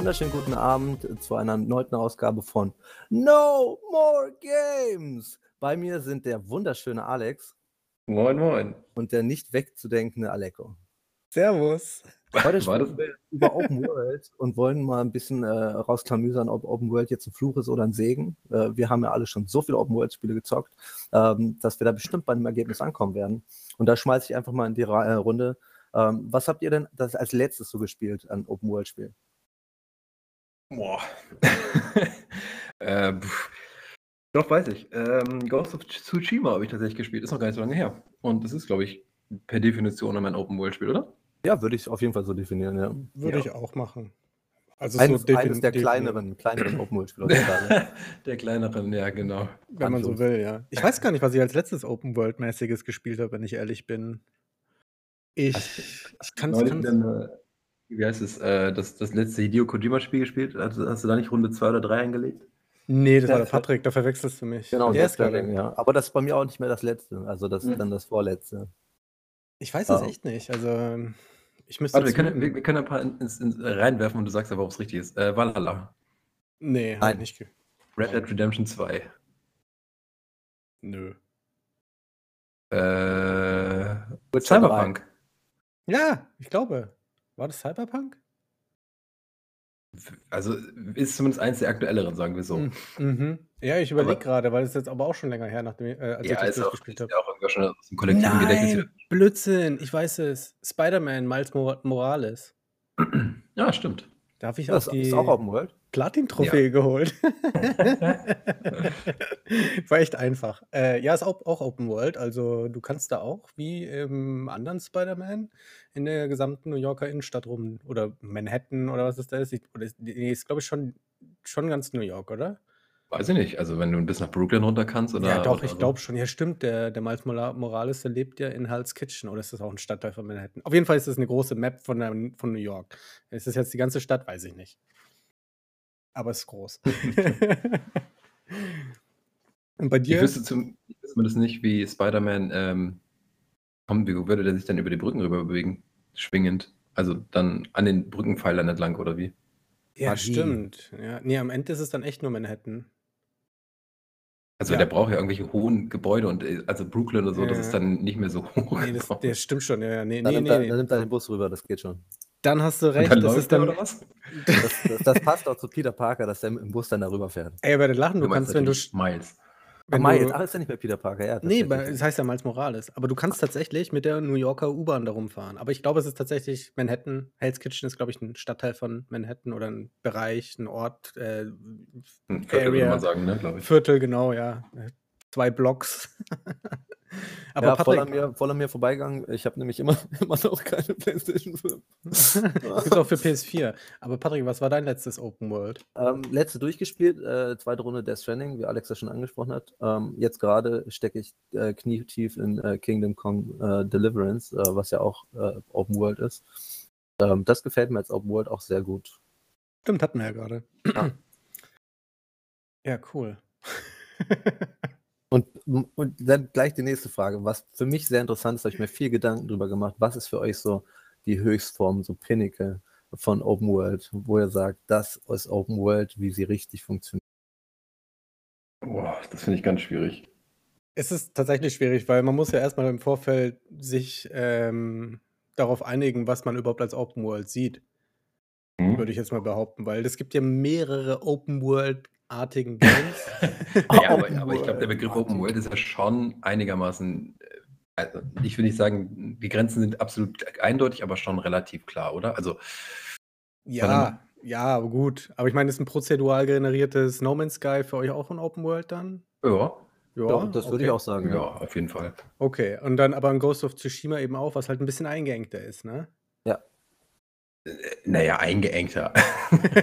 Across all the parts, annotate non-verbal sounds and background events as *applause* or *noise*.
Wunderschönen guten Abend zu einer erneuten Ausgabe von No More Games. Bei mir sind der wunderschöne Alex. Moin, moin. Und der nicht wegzudenkende Aleko. Servus. Heute sprechen wir über Open World und wollen mal ein bisschen äh, rausklamüsern, ob Open World jetzt ein Fluch ist oder ein Segen. Äh, wir haben ja alle schon so viele Open World Spiele gezockt, ähm, dass wir da bestimmt bei dem Ergebnis ankommen werden. Und da schmeiße ich einfach mal in die Ra äh, Runde. Ähm, was habt ihr denn das als letztes so gespielt an Open World Spielen? Boah. *laughs* äh, doch, weiß ich. Ähm, Ghost of Tsushima habe ich tatsächlich gespielt. Ist noch gar nicht so lange her. Und das ist, glaube ich, per Definition ein Open World Spiel, oder? Ja, würde ich auf jeden Fall so definieren, ja. Würde Ja. ich auch machen. Also Eines, so eines der kleineren, kleineren Open World Spiele. heutzutage. *laughs* Der kleineren, ja, genau. Wenn man so will, ja. Ich weiß gar nicht, was ich als letztes Open World-mäßiges gespielt habe, wenn ich ehrlich bin. Ich, ich kann es. Äh, wie heißt es, äh, das, das letzte Hideo Kojima-Spiel gespielt? Also, hast du da nicht Runde 2 oder 3 eingelegt? Nee, das war Ja, der Patrick, da verwechselst du mich. Genau, der ist gerade. Stranding, ja. Aber das ist bei mir auch nicht mehr das letzte. Also das ist Hm. dann das vorletzte. Ich weiß es Ja. echt nicht. Also, ich müsste. Warte, wir können, wir, wir können ein paar ins, ins, reinwerfen und du sagst aber, ob es richtig ist. Äh, Valhalla. nee, Nein. ich nicht. ge- Red Dead Redemption 2. Nö. Äh, Cyberpunk. Ja, ich glaube. War das Cyberpunk? Also ist zumindest eins der aktuelleren, sagen wir so. Mhm. Mhm. Ja, ich überlege gerade, weil es jetzt aber auch schon länger her, nachdem, äh, als Ja, ich das ist auch, durchgespielt ist habe. ja auch irgendwie schon aus dem kollektiven Gedächtnis. Nein, Blödsinn, ich weiß es. Spider-Man, Miles Mor Morales. Ja, stimmt. Darf ich Das auch die ist auch Open World. Platin-Trophäe geholt? *laughs* War echt einfach. Äh, ja, ist auch, auch Open World. Also du kannst da auch, wie im anderen Spider-Man, in der gesamten New Yorker Innenstadt rum oder Manhattan oder was es da ist. Oder ist, nee, ist glaube ich schon, schon ganz New York, oder? Weiß ich nicht. Also wenn du bis nach Brooklyn runter kannst oder. ja, doch, oder ich glaube schon. Ja, stimmt. Der, der Miles Mora- Morales, der lebt ja in Hell's Kitchen. Oder ist das auch ein Stadtteil von Manhattan? Auf jeden Fall ist das eine große Map von, der, von New York. Ist das jetzt die ganze Stadt? Weiß ich nicht. Aber es ist groß. *laughs* Und bei Ich dir? wüsste zum, ich wüsste zumindest nicht, wie Spider-Man, ähm, wie würde der sich dann über die Brücken rüber bewegen? Schwingend. Also dann an den Brückenpfeilern entlang oder wie? Ja, Magie. stimmt. Ja, nee, am Ende ist es dann echt nur Manhattan. Also Ja. der braucht ja irgendwelche hohen Gebäude und äh, also Brooklyn oder so, das Ja. ist dann nicht mehr so *laughs* hoch. Nee, das, das stimmt schon. Ja, ja, nee, Dann, nee, nimmt nee, er, nee. dann nimmt er den Bus rüber, das geht schon. Dann hast du recht. dann Das läuft ist der dann. oder was? Das, das, das passt auch zu Peter Parker, dass der mit dem Bus dann darüber fährt. Ey, bei den Lachen, du meinst kannst, wenn du. Miles. Wenn Miles, du ach, ist ja nicht mehr Peter Parker, ja. Nee, es heißt ja Miles Morales. Aber du kannst tatsächlich mit der New Yorker U-Bahn da rumfahren. Aber ich glaube, es ist tatsächlich Manhattan. Hell's Kitchen ist, glaube ich, ein Stadtteil von Manhattan oder ein Bereich, ein Ort, äh, Ein Viertel, würde Area. man sagen, ne, glaube ich. Viertel, genau, ja. Zwei Blocks. *laughs* *laughs* Aber ja, voll an, Patrick, mir, voll an mir vorbeigegangen. Ich habe nämlich immer, *laughs* immer noch keine Playstation 5. das gibt auch für PS4. Aber Patrick, was war dein letztes Open World? Ähm, letzte durchgespielt, äh, zweite Runde Death Stranding, wie Alex ja schon angesprochen hat. Ähm, jetzt gerade stecke ich äh, knietief in äh, Kingdom Come äh, Deliverance, äh, was ja auch äh, Open World ist. Ähm, das gefällt mir als Open World auch sehr gut. Stimmt, hatten wir ja gerade. Ja. *clears throat* Ja, cool. *laughs* Und, und dann gleich die nächste Frage. Was für mich sehr interessant ist, habe ich mir viel Gedanken drüber gemacht. Was ist für euch so die Höchstform, so Pinnacle von Open World, wo ihr sagt, das ist Open World, wie sie richtig funktioniert? Boah, das finde ich ganz schwierig. Es ist tatsächlich schwierig, weil man muss ja erstmal im Vorfeld sich ähm, darauf einigen, was man überhaupt als Open World sieht, Hm? würde ich jetzt mal behaupten, weil es gibt ja mehrere Open World-artigen Games. *laughs* Ja, aber, aber ich glaube, der Begriff. Open World ist ja schon einigermaßen, äh, also ich will nicht sagen, die Grenzen sind absolut eindeutig, aber schon relativ klar, oder? Also, ja, ja, gut. Aber ich meine, ist ein prozedural generiertes No Man's Sky für euch auch ein Open World dann? ja, Ja, das würde okay. ich auch sagen. ja, auf jeden Fall. Okay, und dann aber ein Ghost of Tsushima eben auch, was halt ein bisschen eingeengter ist, ne? Äh, Naja, eingeengter. *laughs*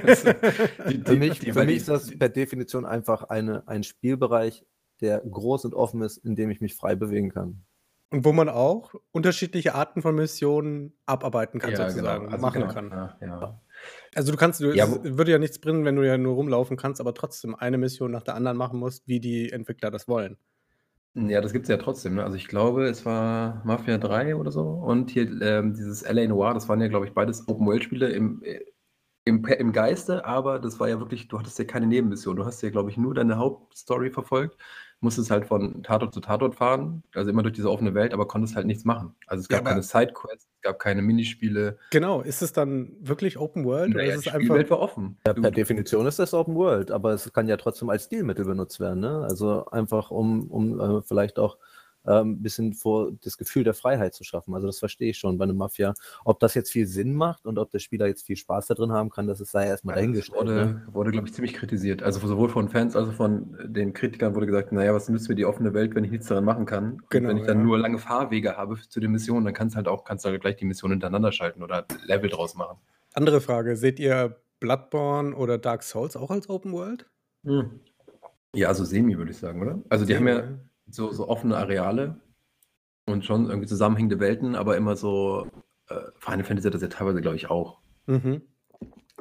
Also, *laughs* die- Für die- mich, die- für mich ist das per Definition einfach eine, ein Spielbereich, der groß und offen ist, in dem ich mich frei bewegen kann. Und wo man auch unterschiedliche Arten von Missionen abarbeiten kann, ja, sozusagen, genau, also machen genau, kann. Ja, ja. Also du kannst, du, Ja, würde ja nichts bringen, wenn du ja nur rumlaufen kannst, aber trotzdem eine Mission nach der anderen machen musst, wie die Entwickler das wollen. Ja, das gibt es ja trotzdem. Ne? Also ich glaube, es war Mafia 3 oder so und hier ähm, dieses LA Noir, das waren ja, glaube ich, beides Open-World-Spiele im, äh, Im, Im Geiste, aber das war ja wirklich, du hattest ja keine Nebenmission. Du hast ja, glaube ich, nur deine Hauptstory verfolgt, musstest halt von Tatort zu Tatort fahren, also immer durch diese offene Welt, aber konntest halt nichts machen. Also es Ja, gab aber keine Sidequests, es gab keine Minispiele. genau, ist es dann wirklich Open World oder Naja, ist die es einfach Spielwelt war offen. Ja, per Definition ist das Open World, aber es kann ja trotzdem als Stilmittel benutzt werden. Ne? Also einfach, um, um äh, vielleicht auch äh, ein bisschen vor das Gefühl der Freiheit zu schaffen. Also das verstehe ich schon bei einem Mafia. Ob das jetzt viel Sinn macht und ob der Spieler jetzt viel Spaß da drin haben kann, das ist sei erstmal ja, dahingestellt. Ne? wurde, wurde glaube ich, ziemlich kritisiert. Also sowohl von Fans als auch von den Kritikern wurde gesagt, naja, was nützt mir die offene Welt, wenn ich nichts daran machen kann? Und Genau, wenn ich dann ja. nur lange Fahrwege habe zu den Missionen, dann kannst du halt auch, kannst du halt gleich die Missionen hintereinander schalten oder Level draus machen. Andere Frage, seht ihr Bloodborne oder Dark Souls auch als Open World? Hm. Ja, also semi, würde ich sagen, oder? Also die haben Semi, ja. So, so offene Areale und schon irgendwie zusammenhängende Welten, aber immer so, äh, Final Fantasy hat das ja teilweise, glaube ich, auch. Mhm.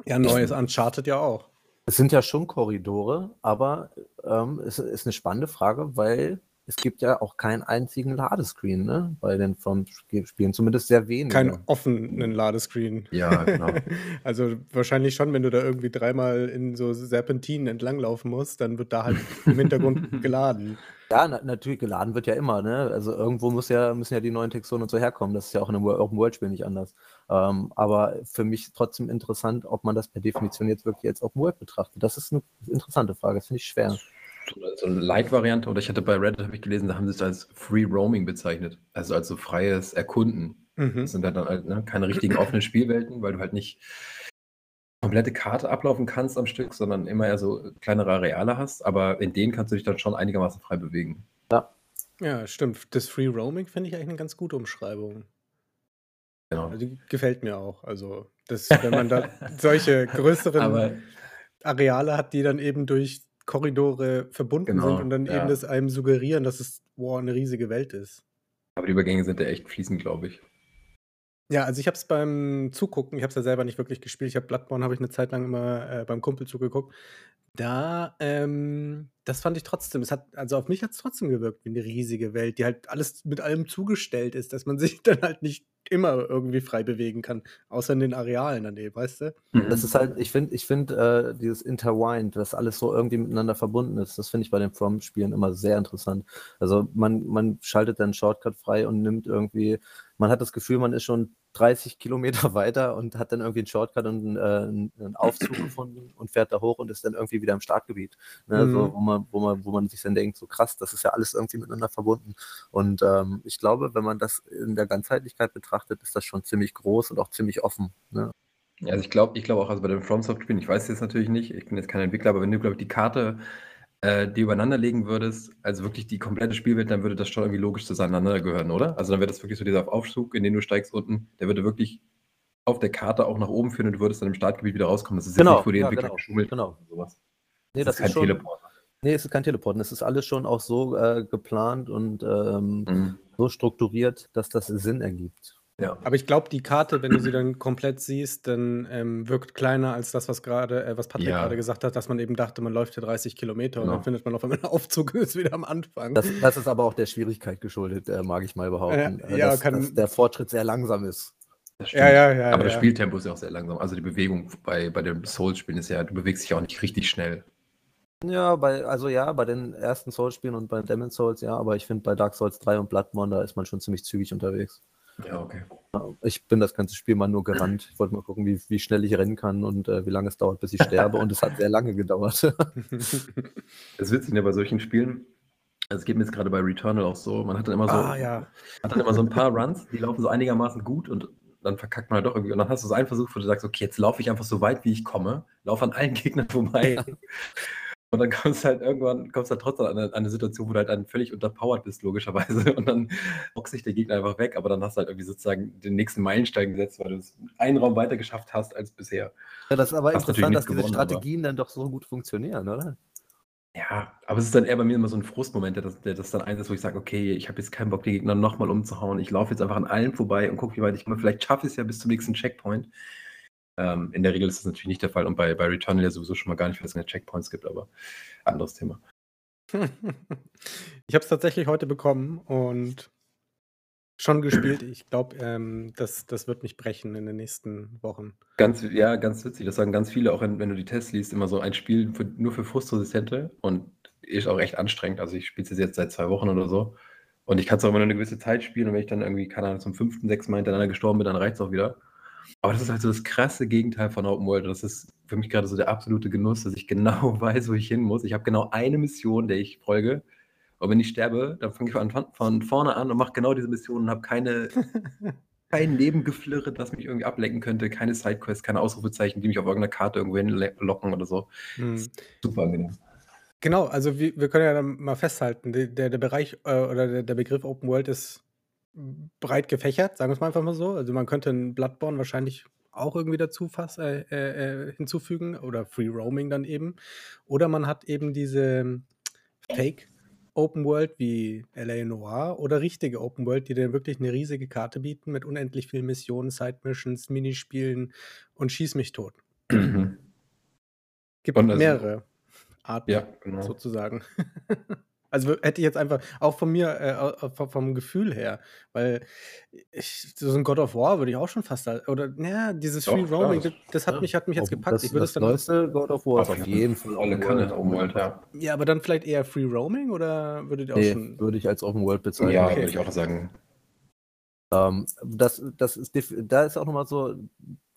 Ja, neues Uncharted ja auch. Es sind ja schon Korridore, aber ähm, es ist eine spannende Frage, weil es gibt ja auch keinen einzigen Ladescreen ne? bei den From-Spielen, zumindest sehr wenige. Keinen offenen Ladescreen. Ja, genau. *laughs* Also wahrscheinlich schon, wenn du da irgendwie dreimal in so Serpentinen entlanglaufen musst, dann wird da halt im Hintergrund *laughs* geladen. Ja, na, natürlich, geladen wird ja immer, ne? Also irgendwo muss ja, müssen ja die neuen Texturen und so herkommen. Das ist ja auch in einem Open-World-Spiel nicht anders. Ähm, aber für mich trotzdem interessant, ob man das per Definition jetzt wirklich als Open-World betrachtet. Das ist eine interessante Frage, das finde ich schwer. So, so eine Light-Variante, oder ich hatte bei Reddit, habe ich gelesen, da haben sie es als Free Roaming bezeichnet. Also als so freies Erkunden. Mhm. Das sind halt dann halt ne, keine richtigen offenen Spielwelten, weil du halt nicht komplette Karte ablaufen kannst am Stück, sondern immer eher so kleinere Areale hast. Aber in denen kannst du dich dann schon einigermaßen frei bewegen. Ja, stimmt. Das Free Roaming finde ich eigentlich eine ganz gute Umschreibung. Genau. Also, Die gefällt mir auch. Also, das, wenn man da *laughs* solche größeren Aber Areale hat, die dann eben durch Korridore verbunden Genau, sind und dann ja. eben das einem suggerieren, dass es wow, eine riesige Welt ist. Aber die Übergänge sind ja echt fließend, glaube ich. Ja, also ich habe es beim Zugucken, ich habe es ja selber nicht wirklich gespielt. Ich habe Bloodborne habe ich eine Zeit lang immer äh, beim Kumpel zugeguckt. Da, ähm, das fand ich trotzdem. Es hat, also auf mich hat es trotzdem gewirkt wie eine riesige Welt, die halt alles mit allem zugestellt ist, dass man *laughs* sich dann halt nicht immer irgendwie frei bewegen kann, außer in den Arealen daneben, weißt du? Das ist halt, ich finde, ich finde, äh, dieses Intertwined, dass alles so irgendwie miteinander verbunden ist, das finde ich bei den From-Spielen immer sehr interessant. Also man, man schaltet dann Shortcut frei und nimmt irgendwie, man hat das Gefühl, man ist schon 30 Kilometer *laughs* weiter und hat dann irgendwie einen Shortcut und einen, äh, einen Aufzug gefunden und fährt da hoch und ist dann irgendwie wieder im Startgebiet. Ne? Mhm. So, wo, man, wo, man, wo man sich dann denkt, so krass, das ist ja alles irgendwie miteinander verbunden. Und ähm, ich glaube, wenn man das in der Ganzheitlichkeit betrachtet, ist das schon ziemlich groß und auch ziemlich offen. Ne? Ja, also ich glaube ich glaube auch, also bei den FromSoft-Spielen, ich weiß es jetzt natürlich nicht, ich bin jetzt kein Entwickler, aber wenn du, glaube ich, die Karte äh, die übereinander legen würdest, also wirklich die komplette Spielwelt, dann würde das schon irgendwie logisch zueinander gehören, oder? Also dann wäre das wirklich so dieser Aufzug, in den du steigst unten, der würde wirklich auf der Karte auch nach oben führen und du würdest dann im Startgebiet wieder rauskommen. Das ist Genau, jetzt nicht, wo die ja, Entwickler genau, geschummelt genau. oder sowas. Nee, das, ist kein schon, Teleport. Nee, es ist kein Teleporten. Es ist alles schon auch so äh, geplant und ähm, Mhm. so strukturiert, dass das Sinn ergibt. Ja. Aber ich glaube, die Karte, wenn du sie dann komplett siehst, dann ähm, wirkt kleiner als das, was gerade, äh, was Patrick Ja. gerade gesagt hat, dass man eben dachte, man läuft hier 30 Kilometer und Genau. dann findet man auf einmal einen *laughs* Aufzug und ist wieder am Anfang. Das, das ist aber auch der Schwierigkeit geschuldet, äh, mag ich mal behaupten. Ja, äh, ja, dass, kann- dass der Fortschritt sehr langsam ist. Das ja, ja, ja. Aber das. Spieltempo ist ja auch sehr langsam. Also die Bewegung bei, bei den Souls-Spielen ist ja, du bewegst dich ja auch nicht richtig schnell. Ja, bei, also ja, bei den ersten Souls-Spielen und bei Demon Souls, ja, aber ich finde bei Dark Souls 3 und Bloodborne, da ist man schon ziemlich zügig unterwegs. Ja, okay. Ja, Ich bin das ganze Spiel mal nur gerannt. Ich wollte mal gucken, wie, wie schnell ich rennen kann und äh, wie lange es dauert, bis ich sterbe. Und es hat sehr lange gedauert. *laughs* Das ist witzig, ne, bei solchen Spielen, also es geht mir jetzt gerade bei Returnal auch so, man hat dann immer so, ah, ja. hat dann immer so ein paar Runs, die laufen so einigermaßen gut und dann verkackt man halt doch irgendwie. Und dann hast du so einen Versuch, wo du sagst, okay, jetzt laufe ich einfach so weit, wie ich komme, laufe an allen Gegnern vorbei. *laughs* Und dann kommst du halt irgendwann, kommst du halt trotzdem an eine, an eine Situation, wo du halt dann völlig unterpowered bist, logischerweise. *laughs* Und dann boxt sich der Gegner einfach weg, aber dann hast du halt irgendwie sozusagen den nächsten Meilenstein gesetzt, weil du es einen Raum weiter geschafft hast als bisher. Ja, das ist aber Hast interessant, dass diese gewonnen, aber- Strategien dann doch so gut funktionieren, oder? Ja, aber es ist dann eher bei mir immer so ein Frustmoment, der das, der das dann einsetzt, wo ich sage, okay, ich habe jetzt keinen Bock, die Gegner nochmal umzuhauen. Ich laufe jetzt einfach an allen vorbei und gucke, wie weit ich komme. Vielleicht schaffe ich es ja bis zum nächsten Checkpoint. Ähm, in der Regel ist das natürlich nicht der Fall und bei, bei Returnal ja sowieso schon mal gar nicht, weil es keine Checkpoints gibt, aber anderes Thema. *laughs* ich habe es tatsächlich heute bekommen und Schon gespielt. Ich glaube, ähm, das, das wird nicht brechen in den nächsten Wochen. Ganz, ja, ganz witzig. Das sagen ganz viele, auch wenn, wenn du die Tests liest, immer so ein Spiel für, nur für Frustresistente und ist auch echt anstrengend. Also ich spiele es jetzt seit zwei Wochen oder so. Und ich kann es auch immer nur eine gewisse Zeit spielen und wenn ich dann irgendwie, keine Ahnung, zum fünften, sechsten Mal hintereinander gestorben bin, dann reicht es auch wieder. Aber das ist halt so das krasse Gegenteil von Open World. Das ist für mich gerade so der absolute Genuss, dass ich genau *laughs* weiß, wo ich hin muss. Ich habe genau eine Mission, der ich folge. Und wenn ich sterbe, dann fange ich von, von vorne an und mache genau diese Mission und habe keine, *laughs* kein Nebengeflirre, das mich irgendwie ablenken könnte, keine Sidequests, keine Ausrufezeichen, die mich auf irgendeiner Karte irgendwo hinlocken oder so. Hm. Super angenehm. Genau, also wir, wir können ja dann mal festhalten, der, der Bereich äh, oder der, der Begriff Open World ist breit gefächert, sagen wir es mal einfach mal so. Also man könnte ein Bloodborne wahrscheinlich auch irgendwie dazu fass, äh, äh, äh, hinzufügen oder Free Roaming dann eben. Oder man hat eben diese Fake Open World wie LA Noir oder richtige Open World, die dann wirklich eine riesige Karte bieten mit unendlich vielen Missionen, Side Missions, Minispielen und Schieß mich tot. Mhm. Gibt also, mehrere Arten ja, genau. sozusagen. *laughs* Also hätte ich jetzt einfach, auch von mir, äh, vom Gefühl her, weil ich, so ein God of War würde ich auch schon fast, oder, naja, dieses Free Doch, Roaming, das, das, hat ja. mich, hat mich jetzt gepackt. Das, ich würde das dann, neueste God of War ist auf jeden Fall alle Kanne Open World, ja. Ja, aber dann vielleicht eher Free Roaming oder würdet ihr auch nee, schon. würde ich als Open World bezeichnen. Ja, okay. würde ich auch sagen. Ähm, das, das ist, da ist auch nochmal so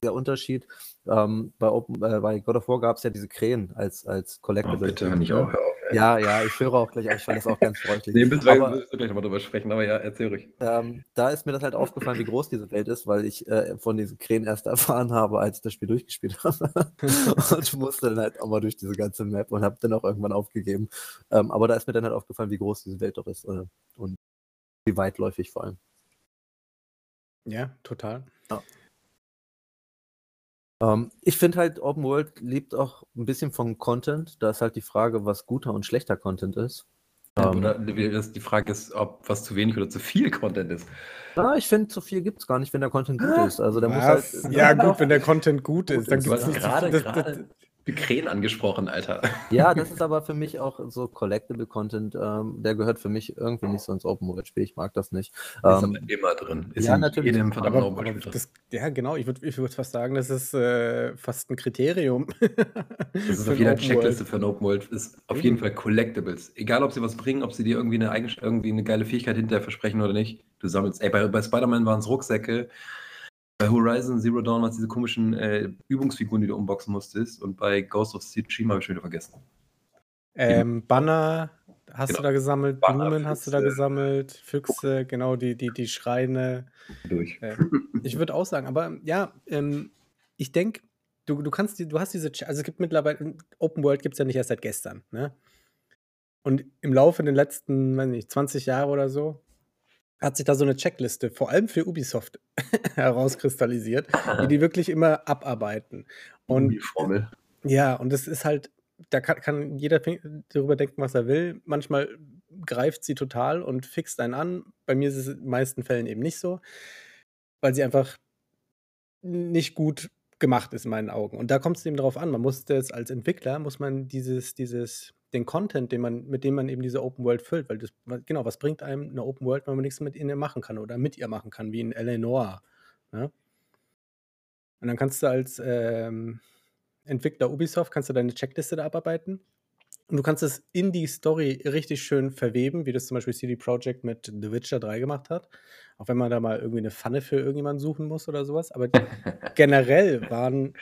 der Unterschied. Ähm, bei, Open, äh, bei God of War gab es ja diese Krähen als, als Collectible. Oh, bitte, nicht auch, hör auf. Ja, ja, ich höre auch gleich ich fand das auch ganz freundlich. Nee, müssen wir, aber, müssen wir gleich nochmal drüber sprechen, aber ja, erzähl ruhig. Ähm, da ist mir das halt aufgefallen, wie groß diese Welt ist, weil ich äh, von diesen Krähen erst erfahren habe, als ich das Spiel durchgespielt *laughs* habe. und musste dann halt auch mal durch diese ganze Map und habe dann auch irgendwann aufgegeben. Ähm, aber da ist mir dann halt aufgefallen, wie groß diese Welt doch ist äh, und wie weitläufig vor allem. Ja, total. Ja. Ähm, ich finde halt, Open World lebt auch ein bisschen von Content. Da ist halt die Frage, was guter und schlechter Content ist. Ja, ähm, die Frage ist, ob was zu wenig oder zu viel Content ist. Ja, ich finde, zu viel gibt es gar nicht, wenn der Content gut ist. Also der muss halt, ja, *laughs* gut, wenn der Content gut ist, dann gibt es gerade, gerade, Krähen angesprochen, Alter. *laughs* Ja, das ist aber für mich auch so Collectible Content, ähm, der gehört für mich irgendwie nicht so ins Open World Spiel. Ich mag das nicht. Ist ähm, aber immer drin. Ist ja, natürlich. Jedem aber, aber das, ja, genau. Ich würde ich würd fast sagen, das ist äh, fast ein Kriterium. *laughs* das ist auf jeder Checkliste für ein Open World. Ist auf jeden Fall Collectibles. Egal, ob sie was bringen, ob sie dir irgendwie eine, irgendwie eine geile Fähigkeit hinterher versprechen oder nicht. Du sammelst, ey, bei, bei Spider-Man waren es Rucksäcke bei Horizon Zero Dawn waren es diese komischen äh, Übungsfiguren, die du unboxen musstest. Und bei Ghost of Tsushima habe ich schon wieder vergessen. Ähm, Banner hast genau. du da gesammelt, Banner, Blumen Füchse. hast du da gesammelt, Füchse, genau, die, die, die Schreine. Durch. Äh, ich würde auch sagen, aber ja, ähm, ich denke, du, du kannst, du hast diese, also es gibt mittlerweile, Open World gibt es ja nicht erst seit gestern, ne? Und im Laufe der letzten, weiß nicht, 20 Jahre oder so, hat sich da so eine Checkliste, vor allem für Ubisoft, *laughs* herauskristallisiert, die die wirklich immer abarbeiten. Und die Formel. Ja, und das ist halt, da kann, kann jeder darüber denken, was er will. Manchmal greift sie total und fixt einen an. Bei mir ist es in den meisten Fällen eben nicht so, weil sie einfach nicht gut gemacht ist in meinen Augen. Und da kommt es eben darauf an, man muss das als Entwickler, muss man dieses, dieses den Content, den man, mit dem man eben diese Open World füllt, weil das, genau, was bringt einem eine Open World, wenn man nichts mit ihnen machen kann oder mit ihr machen kann, wie in Eleanor. Ne? Und dann kannst du als ähm, Entwickler Ubisoft, kannst du deine Checkliste da abarbeiten und du kannst es in die Story richtig schön verweben, wie das zum Beispiel CD Projekt mit The Witcher 3 gemacht hat. Auch wenn man da mal irgendwie eine Pfanne für irgendjemanden suchen muss oder sowas. Aber *laughs* generell waren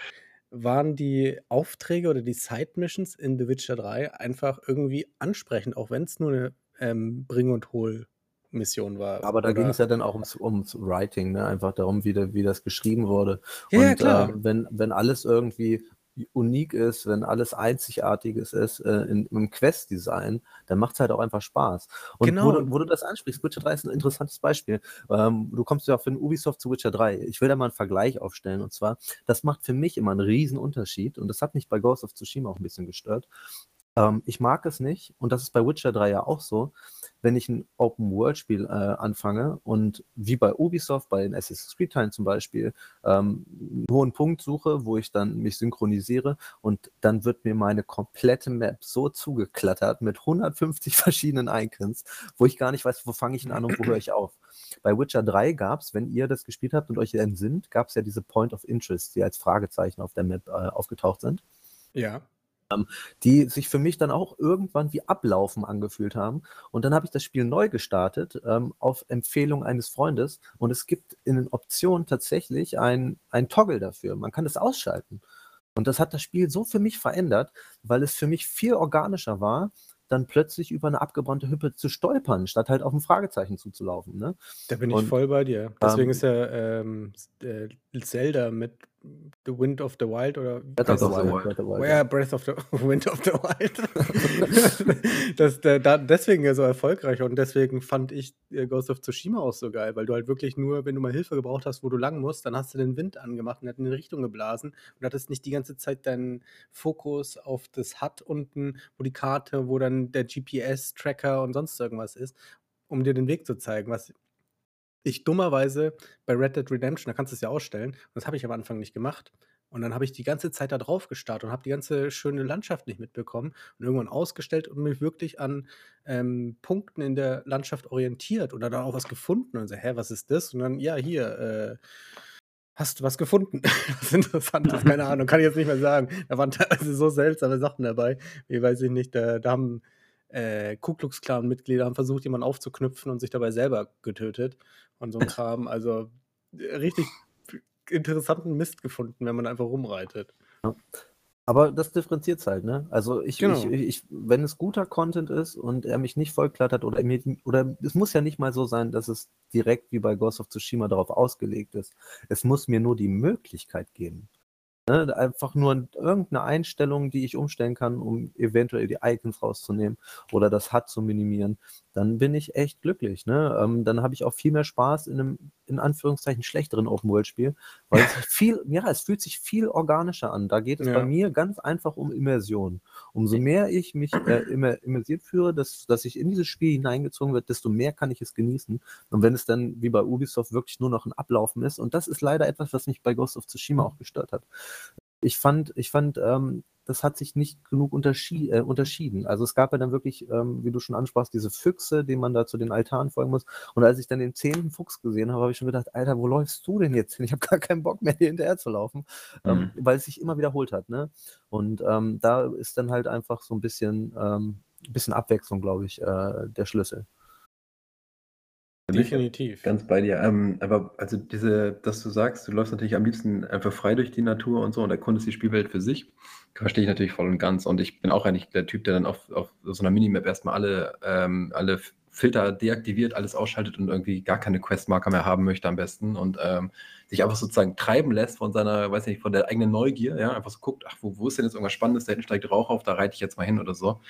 waren die Aufträge oder die Side-Missions in The Witcher 3 einfach irgendwie ansprechend, auch wenn es nur eine ähm, Bring- und Hol-Mission war. Aber da ging es ja dann auch ums, ums Writing, ne? einfach darum, wie, de, wie das geschrieben wurde. Ja, und ja, klar. Äh, wenn, wenn alles irgendwie unik ist, wenn alles Einzigartiges ist äh, in, im Quest-Design, dann macht es halt auch einfach Spaß. Und genau. wo, du, wo du das ansprichst, Witcher 3 ist ein interessantes Beispiel. Ähm, du kommst ja von Ubisoft zu Witcher 3. Ich will da mal einen Vergleich aufstellen. Und zwar, das macht für mich immer einen riesen Unterschied. Und das hat mich bei Ghost of Tsushima auch ein bisschen gestört. Ähm, ich mag es nicht, und das ist bei Witcher 3 ja auch so, wenn ich ein Open-World-Spiel äh, anfange und wie bei Ubisoft, bei den Assassin's Creed-Teilen zum Beispiel, ähm, einen hohen Punkt suche, wo ich dann mich synchronisiere und dann wird mir meine komplette Map so zugeklattert mit 150 *laughs* verschiedenen Icons, wo ich gar nicht weiß, wo fange ich denn an und wo höre ich auf. Bei Witcher 3 gab es, wenn ihr das gespielt habt und euch entsinnt, gab es ja diese Point of Interest, die als Fragezeichen auf der Map äh, aufgetaucht sind. Ja. Ähm, die sich für mich dann auch irgendwann wie Ablaufen angefühlt haben. Und dann habe ich das Spiel neu gestartet ähm, auf Empfehlung eines Freundes. Und es gibt in den Optionen tatsächlich ein, ein Toggle dafür. Man kann es ausschalten. Und das hat das Spiel so für mich verändert, weil es für mich viel organischer war, dann plötzlich über eine abgebrannte Hüppe zu stolpern, statt halt auf ein Fragezeichen zuzulaufen. Ne? Da bin ich Und voll bei dir. Deswegen ähm, ist ja ähm, äh, Zelda mit The Wind of the Wild oder Breath of the of the Wild, Wild. Breath of the Wild, Where ja. Breath of the *laughs* Wind of the Wild. *laughs* das, der, da, deswegen ja so erfolgreich und deswegen fand ich äh, Ghost of Tsushima auch so geil, weil du halt wirklich nur, wenn du mal Hilfe gebraucht hast, wo du lang musst, dann hast du den Wind angemacht und hat in eine Richtung geblasen und hattest nicht die ganze Zeit deinen Fokus auf das HUD unten, wo die Karte, wo dann der GPS-Tracker und sonst irgendwas ist, um dir den Weg zu zeigen, was ich dummerweise bei Red Dead Redemption, da kannst du es ja ausstellen, und das habe ich am Anfang nicht gemacht. Und dann habe ich die ganze Zeit da drauf gestarrt und habe die ganze schöne Landschaft nicht mitbekommen und irgendwann ausgestellt und mich wirklich an ähm, Punkten in der Landschaft orientiert oder dann auch was gefunden und so, hä, was ist das? Und dann, ja, hier, äh, hast du was gefunden? *laughs* was Interessantes, keine *laughs* Ahnung, kann ich jetzt nicht mehr sagen. Da waren teilweise so seltsame Sachen dabei, wie weiß ich nicht, da, da haben äh, Ku Klux Klan-Mitglieder haben versucht, jemanden aufzuknüpfen und sich dabei selber getötet und so ein *laughs* Kram. Also äh, richtig interessanten Mist gefunden, wenn man einfach rumreitet. Ja. Aber das differenziert halt, ne? Also ich, Genau. ich, ich, wenn es guter Content ist und er mich nicht vollklattert oder mir, oder es muss ja nicht mal so sein, dass es direkt wie bei Ghost of Tsushima darauf ausgelegt ist. Es muss mir nur die Möglichkeit geben. Ne? Einfach nur irgendeine Einstellung, die ich umstellen kann, um eventuell die Icons rauszunehmen oder das HUD zu minimieren. Dann bin ich echt glücklich. Ne? Ähm, dann habe ich auch viel mehr Spaß in einem, in Anführungszeichen, schlechteren Open-World-Spiel, weil es *laughs* viel, ja, es fühlt sich viel organischer an. Da geht es Ja. bei mir ganz einfach um Immersion. Umso mehr ich mich äh, immer immersiert führe, dass, dass ich in dieses Spiel hineingezogen wird, desto mehr kann ich es genießen. Und wenn es dann wie bei Ubisoft wirklich nur noch ein Ablaufen ist, und das ist leider etwas, was mich bei Ghost of Tsushima auch gestört hat. Ich fand, ich fand, ähm, das hat sich nicht genug unterschie äh, unterschieden. Also es gab ja dann wirklich, ähm, wie du schon ansprachst, diese Füchse, denen man da zu den Altaren folgen muss. Und als ich dann den zehnten Fuchs gesehen habe, habe ich schon gedacht, Alter, wo läufst du denn jetzt hin? Ich habe gar keinen Bock mehr, *laughs* dir hinterher zu laufen, ähm, weil es sich immer wiederholt hat. Ne? Und ähm, da ist dann halt einfach so ein bisschen, ähm, bisschen Abwechslung, glaube ich, äh, der Schlüssel. Definitiv. Ganz bei dir. Ähm, aber also diese, dass du sagst, du läufst natürlich am liebsten einfach frei durch die Natur und so und erkundest die Spielwelt für sich, verstehe ich natürlich voll und ganz. Und ich bin auch eigentlich der Typ, der dann auf, auf so einer Minimap erstmal alle, ähm, alle Filter deaktiviert, alles ausschaltet und irgendwie gar keine Questmarker mehr haben möchte am besten und ähm, sich einfach sozusagen treiben lässt von seiner, weiß nicht, von der eigenen Neugier, ja, einfach so guckt, ach, wo, wo ist denn jetzt irgendwas Spannendes, da hinten steigt Rauch auf, da reite ich jetzt mal hin oder so.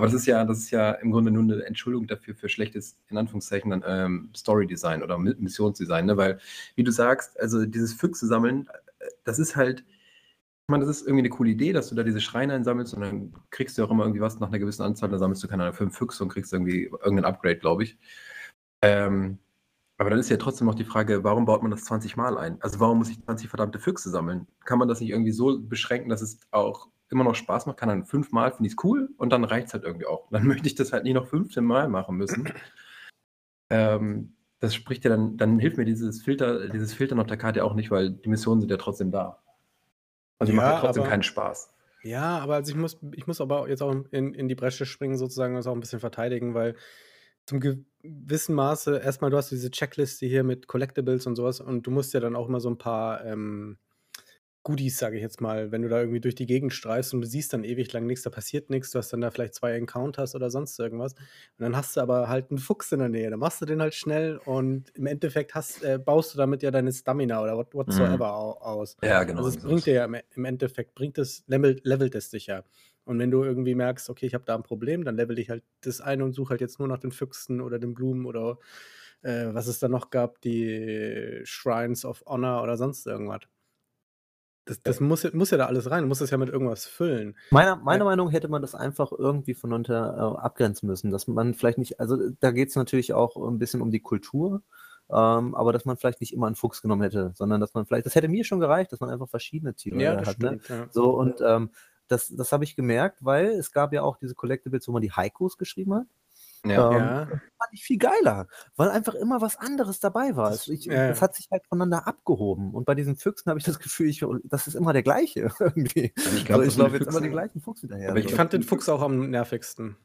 Aber das ist ja, das ist ja im Grunde nur eine Entschuldigung dafür für schlechtes, in Anführungszeichen, dann ähm, Story-Design oder Mi- Missionsdesign, ne? Weil, wie du sagst, also dieses Füchse sammeln, äh, das ist halt, ich meine, das ist irgendwie eine coole Idee, dass du da diese Schreine einsammelst und dann kriegst du auch immer irgendwie was nach einer gewissen Anzahl, dann sammelst du keine Ahnung, fünf Füchse und kriegst irgendwie irgendein Upgrade, glaube ich. Ähm, aber dann ist ja trotzdem noch die Frage, warum baut man das 20 Mal ein? Also warum muss ich 20 verdammte Füchse sammeln? Kann man das nicht irgendwie so beschränken, dass es auch immer noch Spaß macht? Kann dann fünfmal, finde ich es cool und dann reicht es halt irgendwie auch. Dann *laughs* möchte ich das halt nicht noch 15 Mal machen müssen. *clears throat* Ähm, das spricht ja dann, dann hilft mir dieses Filter, dieses Filtern auf der Karte auch nicht, weil die Missionen sind ja trotzdem da. Also die Ja, machen ja trotzdem aber- keinen Spaß. Ja, aber also ich muss, ich muss aber jetzt auch in, in die Bresche springen, sozusagen, und das auch ein bisschen verteidigen, weil zum gewissen Maße, erstmal, du hast diese Checkliste hier mit Collectibles und sowas und du musst ja dann auch immer so ein paar ähm, Goodies, sage ich jetzt mal, wenn du da irgendwie durch die Gegend streifst und du siehst dann ewig lang nichts, da passiert nichts, du hast dann da vielleicht zwei Encounters oder sonst irgendwas. Und dann hast du aber halt einen Fuchs in der Nähe. Dann machst du den halt schnell und im Endeffekt hast, äh, baust du damit ja deine Stamina oder what, whatsoever au aus. Ja, genau. Also es bringt dir ja im, im Endeffekt, bringt es, levelt, levelt es dich ja. Und wenn du irgendwie merkst, okay, ich habe da ein Problem, dann level ich halt das ein und suche halt jetzt nur nach den Füchsen oder den Blumen oder äh, was es da noch gab, die Shrines of Honor oder sonst irgendwas. Das, das muss, ja- muss ja da alles rein. Du musst das ja mit irgendwas füllen. Meiner, meiner Meinung nach hätte man das einfach irgendwie voneinander äh, abgrenzen müssen, dass man vielleicht nicht, also da geht es natürlich auch ein bisschen um die Kultur, ähm, aber dass man vielleicht nicht immer einen Fuchs genommen hätte, sondern dass man vielleicht, das hätte mir schon gereicht, dass man einfach verschiedene Tiere Ja, äh, das hat. Ne? stimmt. Ja. So, und ähm, das, das habe ich gemerkt, weil es gab ja auch diese Collectibles, wo man die Haikus geschrieben hat. Ja. Ähm, Ja. fand ich viel geiler, weil einfach immer was anderes dabei war. Es, ich, ja, hat sich halt voneinander abgehoben. Und bei diesen Füchsen habe ich das Gefühl, ich, das ist immer der gleiche *laughs* irgendwie. Also ich glaube, also ich laufe mit jetzt immer den gleichen Fuchs hinterher. Aber ich so. fand den Fuchs auch am nervigsten.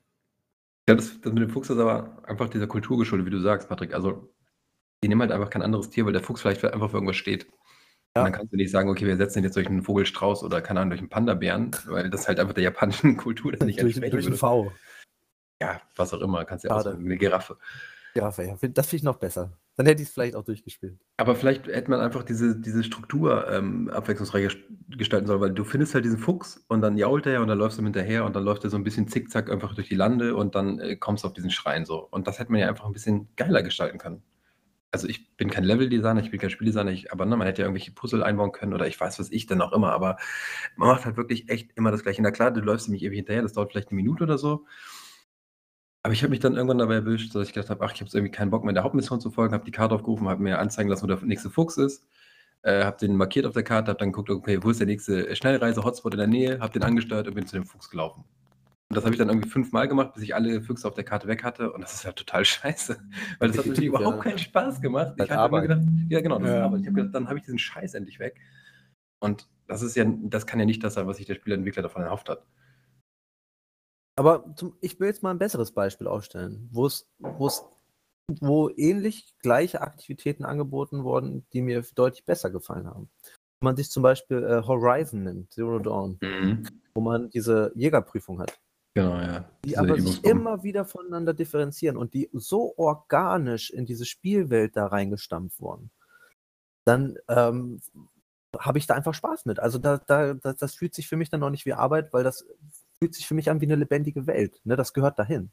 Ja, das, das mit dem Fuchs ist aber einfach dieser Kultur geschuldet, wie du sagst, Patrick. Also, die nehmen halt einfach kein anderes Tier, weil der Fuchs vielleicht für- einfach für irgendwas steht. Ja. Und dann kannst du nicht sagen, okay, wir setzen ihn jetzt durch einen Vogelstrauß oder keine Ahnung, durch einen Panda-Bären, weil das halt einfach der japanischen *laughs* Kultur dann nicht durch, entsprechen durch einen würde. V. Ja, was auch immer, kannst du ja aussuchen, eine Giraffe. Ja, ja, das finde ich noch besser. Dann hätte ich es vielleicht auch durchgespielt. Aber vielleicht hätte man einfach diese, diese Struktur ähm, abwechslungsreicher st- gestalten sollen, weil du findest halt diesen Fuchs und dann jault er und dann läufst du ihm hinterher und dann läuft er so ein bisschen zickzack einfach durch die Lande und dann äh, kommst du auf diesen Schrein so. Und das hätte man ja einfach ein bisschen geiler gestalten können. Also ich bin kein Leveldesigner, ich bin kein Spieldesigner, ich, aber ne, man hätte ja irgendwelche Puzzle einbauen können oder ich weiß was ich denn auch immer, aber man macht halt wirklich echt immer das Gleiche. Na klar, du läufst ihm nicht ewig hinterher, das dauert vielleicht eine Minute oder so. Aber ich habe mich dann irgendwann dabei erwischt, dass ich gedacht habe, ach, ich habe irgendwie keinen Bock mehr der Hauptmission zu folgen, habe die Karte aufgerufen, habe mir anzeigen lassen, wo der nächste Fuchs ist, äh, habe den markiert auf der Karte, habe dann geguckt, okay, wo ist der nächste Schnellreise-Hotspot in der Nähe, habe den angesteuert und bin zu dem Fuchs gelaufen. Und das habe ich dann irgendwie fünfmal gemacht, bis ich alle Füchse auf der Karte weg hatte. Und das ist ja total *laughs* scheiße. Weil das hat natürlich Definitiv, *laughs* überhaupt ja. keinen Spaß gemacht. Ich Halt habe immer Arbeit. gedacht, ja genau, das ist Ja. Arbeit. Ich habe gedacht, dann habe ich diesen Scheiß endlich weg. Und das ist ja, das kann ja nicht das sein, was sich der Spieleentwickler davon erhofft hat. Aber zum, ich will jetzt mal ein besseres Beispiel aufstellen, wo es, wo es, wo ähnlich gleiche Aktivitäten angeboten wurden, die mir deutlich besser gefallen haben. Wenn man sich zum Beispiel äh, Horizon nimmt, Zero Dawn, wo man diese Jägerprüfung hat, Genau, ja. die Diese aber sich immer wieder voneinander differenzieren und die so organisch in diese Spielwelt da reingestampft wurden, dann ähm, habe ich da einfach Spaß mit. Also da, da, das, das fühlt sich für mich dann noch nicht wie Arbeit, weil das fühlt sich für mich an wie eine lebendige Welt. Ne? Das gehört dahin.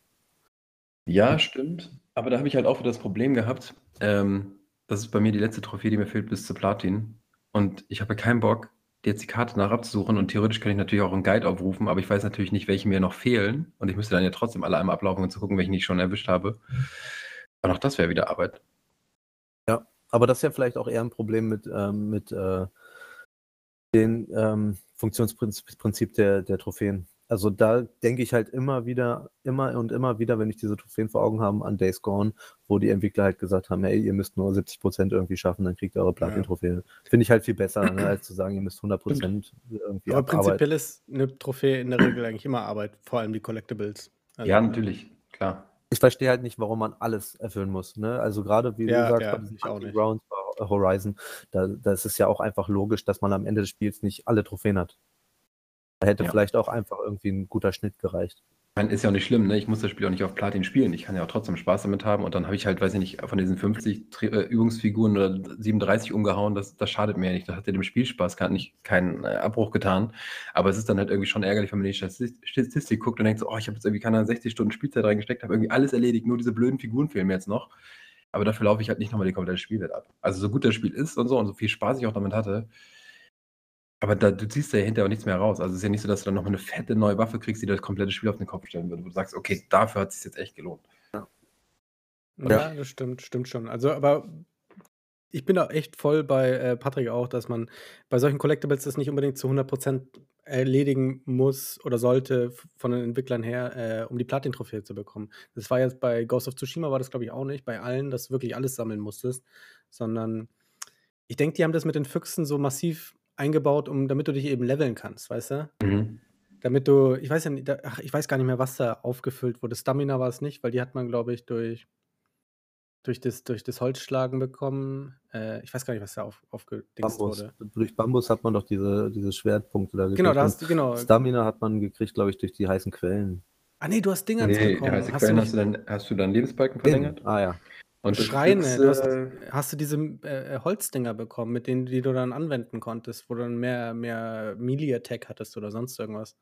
Ja, stimmt. Aber da habe ich halt auch wieder das Problem gehabt. Ähm, das ist bei mir die letzte Trophäe, die mir fehlt bis zu Platin. Und ich habe keinen Bock, jetzt die Karte nach abzusuchen. Und theoretisch kann ich natürlich auch einen Guide aufrufen, aber ich weiß natürlich nicht, welche mir noch fehlen. Und ich müsste dann ja trotzdem alle einmal ablaufen, um zu gucken, welchen ich schon erwischt habe. Und auch das wäre wieder Arbeit. Aber das ist ja vielleicht auch eher ein Problem mit, ähm, mit äh, dem ähm, Funktionsprinzip der, der Trophäen. Also da denke ich halt immer wieder, immer und immer wieder, wenn ich diese Trophäen vor Augen habe, an Days Gone, wo die Entwickler halt gesagt haben, hey, ihr müsst nur 70% irgendwie schaffen, dann kriegt ihr eure Platin-Trophäe. Finde ich halt viel besser, ne, *clears throat* als zu sagen, ihr müsst 100% irgendwie Aber prinzipiell ist eine Trophäe in der Regel eigentlich immer Arbeit, vor allem die Collectibles. Also, Ja, natürlich, klar. Ich verstehe halt nicht, warum man alles erfüllen muss. Ne? Also gerade, wie Ja, du sagst, ja, bei ich auch nicht. Horizon, da, da ist es ja auch einfach logisch, dass man am Ende des Spiels nicht alle Trophäen hat. Da hätte Ja. vielleicht auch einfach irgendwie ein guter Schnitt gereicht. Ist ja auch nicht schlimm, ne? Ich muss das Spiel auch nicht auf Platin spielen. Ich kann ja auch trotzdem Spaß damit haben. Und dann habe ich halt, weiß ich nicht, von diesen 50 Tri äh, Übungsfiguren oder 37 umgehauen. Das, das schadet mir ja nicht. Das hat ja dem Spielspaß gar nicht keinen äh, Abbruch getan. Aber es ist dann halt irgendwie schon ärgerlich, wenn man in die Statis- Statistik guckt und denkt so, oh, ich habe jetzt irgendwie keine Ahnung, 60 Stunden Spielzeit reingesteckt, habe irgendwie alles erledigt, nur diese blöden Figuren fehlen mir jetzt noch. Aber dafür laufe ich halt nicht nochmal die komplette Spielwelt ab. Also so gut das Spiel ist und so und so viel Spaß ich auch damit hatte. Aber da, du ziehst da ja hinterher auch nichts mehr raus. Also es ist ja nicht so, dass du dann nochmal eine fette neue Waffe kriegst, die das komplette Spiel auf den Kopf stellen würde. Wo du sagst, okay, dafür hat es sich jetzt echt gelohnt. Ja, das stimmt, stimmt schon. Also, aber ich bin da echt voll bei äh, Patrick auch, dass man bei solchen Collectibles das nicht unbedingt zu 100% erledigen muss oder sollte von den Entwicklern her, äh, um die Platin-Trophäe zu bekommen. Das war jetzt bei Ghost of Tsushima, war das glaube ich auch nicht, bei allen, dass du wirklich alles sammeln musstest, sondern ich denke, die haben das mit den Füchsen so massiv eingebaut, um, damit du dich eben leveln kannst, weißt du? Mhm. Damit du, ich weiß ja nicht, da, ach, ich weiß gar nicht mehr, was da aufgefüllt wurde. Stamina war es nicht, weil die hat man, glaube ich, durch, durch, das, durch das Holzschlagen bekommen. Äh, ich weiß gar nicht, was da auf, aufgedingst Bambus. wurde. Durch Bambus hat man doch diese, diese Schwertpunkte da gekriegt. Genau, da hast du, genau. Stamina hat man gekriegt, glaube ich, durch die heißen Quellen. Ah, nee, du hast Dinger Nee, die bekommen. heiße Hast Quellen du hast du, nicht dann, hast du dann Lebensbalken verlängert? Ah ja. Und Schreine, Füchse- du hast, hast du diese äh, Holzdinger bekommen, mit denen die du dann anwenden konntest, wo du dann mehr, mehr Melee-Attack hattest oder sonst irgendwas.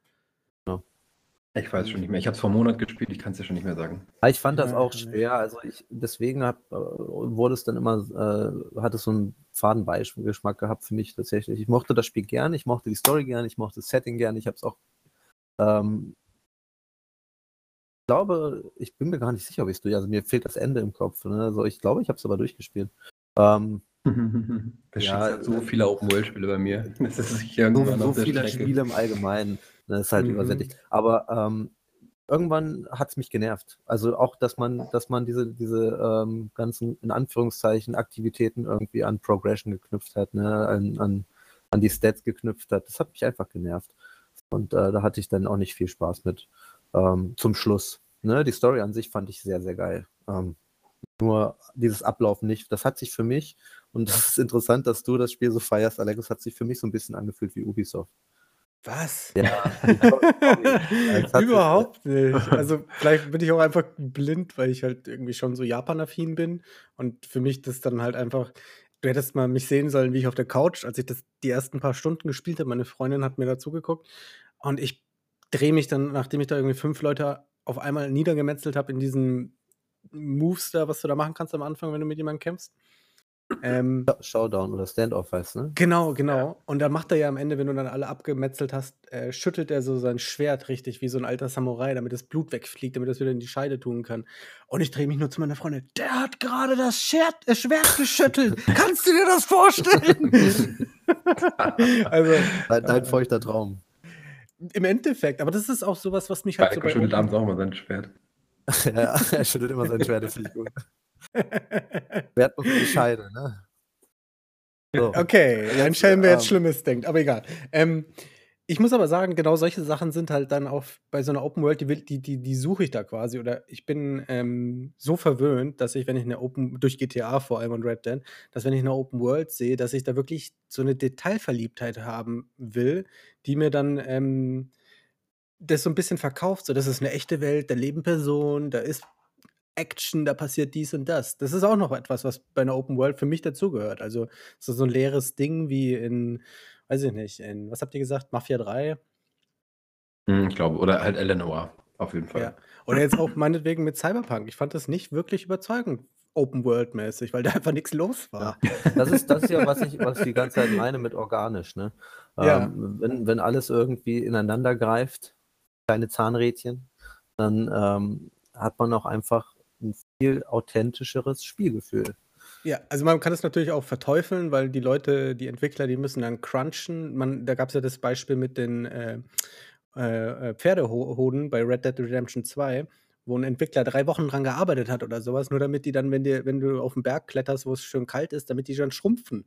Ich weiß schon nicht mehr. Ich habe es vor einem Monat gespielt, ich kann es dir schon nicht mehr sagen. Ich fand das auch schwer. Also ich deswegen hab, äh, wurde es dann immer, äh, hat es so einen faden Beigeschmack gehabt für mich tatsächlich. Ich mochte das Spiel gern, ich mochte die Story gern, ich mochte das Setting gern, ich habe es auch ähm, glaube, ich bin mir gar nicht sicher, ob ich es durch. Also mir fehlt das Ende im Kopf. Ne? Also ich glaube, ich habe es aber durchgespielt. Ähm, *laughs* das ja, halt so viele Open-World-Spiele bei mir. *laughs* Das ist so, so viele Strecke. Spiele im Allgemeinen. Das ne, ist halt mhm. übersättigt. Aber ähm, irgendwann hat es mich genervt. Also auch, dass man, dass man diese, diese ähm, ganzen, in Anführungszeichen, Aktivitäten irgendwie an Progression geknüpft hat, ne? an, an, an die Stats geknüpft hat. Das hat mich einfach genervt. Und äh, da hatte ich dann auch nicht viel Spaß mit ähm, zum Schluss. Ne? Die Story an sich fand ich sehr, sehr geil. Ähm, nur dieses Ablaufen nicht. Das hat sich für mich, und *laughs* das ist interessant, dass du das Spiel so feierst, Alex, hat sich für mich so ein bisschen angefühlt wie Ubisoft. Was? Ja. *laughs* Überhaupt *laughs* nicht. Also vielleicht bin ich auch einfach blind, weil ich halt irgendwie schon so Japan-affin bin. Und für mich das dann halt einfach, du hättest mal mich sehen sollen, wie ich auf der Couch, als ich das die ersten paar Stunden gespielt habe, meine Freundin hat mir dazu geguckt. Und ich drehe mich dann, nachdem ich da irgendwie fünf Leute auf einmal niedergemetzelt habe in diesen Moves da, was du da machen kannst am Anfang, wenn du mit jemandem kämpfst. Ähm, Showdown oder Standoff heißt, ne? Genau, genau. Und dann macht er ja am Ende, wenn du dann alle abgemetzelt hast, äh, schüttelt er so sein Schwert richtig wie so ein alter Samurai, damit das Blut wegfliegt, damit er es wieder in die Scheide tun kann. Und ich drehe mich nur zu meiner Freundin. Der hat gerade das Schwert, äh, Schwert geschüttelt. *laughs* Kannst du dir das vorstellen? *laughs* *laughs* also, dein, dein feuchter Traum. Im Endeffekt, aber das ist auch sowas, was mich halt so bei schüttelt abends auch mal sein Schwert. *laughs* ja, er schüttelt immer sein Schwert, das finde ich gut. *laughs* Wert muss die Scheide, ne? So. Okay, ein Schelm, wer jetzt ähm, Schlimmes denkt, aber egal. Ähm, ich muss aber sagen, genau solche Sachen sind halt dann auch bei so einer Open World, die, die, die, die suche ich da quasi. Oder ich bin ähm, so verwöhnt, dass ich, wenn ich eine Open, durch GTA vor allem und Red Dead, dass wenn ich eine Open World sehe, dass ich da wirklich so eine Detailverliebtheit haben will, die mir dann ähm, das so ein bisschen verkauft. So, das ist eine echte Welt, da leben Personen, da ist Action, da passiert dies und das. Das ist auch noch etwas, was bei einer Open World für mich dazugehört. Also, so, so ein leeres Ding wie in weiß ich nicht, in, was habt ihr gesagt, Mafia 3? Hm, ich glaube, oder halt Eleanor, auf jeden Fall. Ja. Oder jetzt auch meinetwegen mit Cyberpunk. Ich fand das nicht wirklich überzeugend, Open World mäßig, weil da einfach nichts los war. Ja. Das ist das ja, was ich, was ich die ganze Zeit meine mit organisch, ne? Ja. Ähm, wenn, wenn alles irgendwie ineinander greift, kleine Zahnrädchen, dann ähm, hat man auch einfach ein viel authentischeres Spielgefühl. Ja, also man kann es natürlich auch verteufeln, weil die Leute, die Entwickler, die müssen dann crunchen. Man, da gab es ja das Beispiel mit den äh, äh, äh Pferdehoden bei Red Dead Redemption 2, wo ein Entwickler drei Wochen dran gearbeitet hat oder sowas, nur damit die dann, wenn, die, wenn du auf den Berg kletterst, wo es schön kalt ist, damit die dann schrumpfen.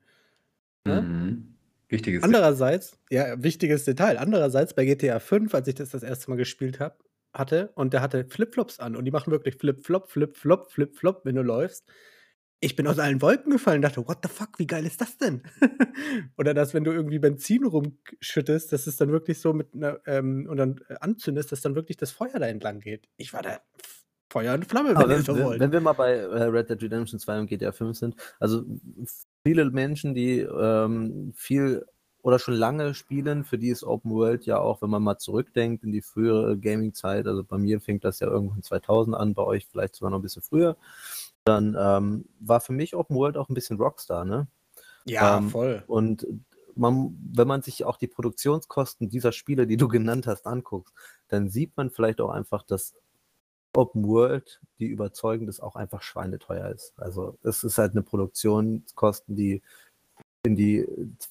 Ne? Mhm. Wichtiges Andererseits, ja, wichtiges Detail. Andererseits bei GTA 5, als ich das das erste Mal gespielt habe, hatte und der hatte Flipflops an und die machen wirklich Flip-Flop, Flip-Flop, Flip-Flop, wenn du läufst ich bin aus allen Wolken gefallen, dachte, what the fuck, wie geil ist das denn? *laughs* Oder dass, wenn du irgendwie Benzin rumschüttest, dass es dann wirklich so mit einer, ähm, und dann äh, anzündest, dass dann wirklich das Feuer da entlang geht. Ich war da Feuer und Flamme, wenn, wenn, wenn, wenn wir mal bei äh, Red Dead Redemption 2 und GTA 5 sind, also viele Menschen, die ähm, viel oder schon lange spielen, für die ist Open World ja auch, wenn man mal zurückdenkt in die frühere Gaming-Zeit, also bei mir fängt das ja irgendwann 2000 an, bei euch vielleicht sogar noch ein bisschen früher, dann ähm, war für mich Open World auch ein bisschen Rockstar, ne? Ja, ähm, voll. Und man, wenn man sich auch die Produktionskosten dieser Spiele, die du genannt hast, anguckt, dann sieht man vielleicht auch einfach, dass Open World, die überzeugend ist, auch einfach schweineteuer ist. Also es ist halt eine Produktionskosten, die in die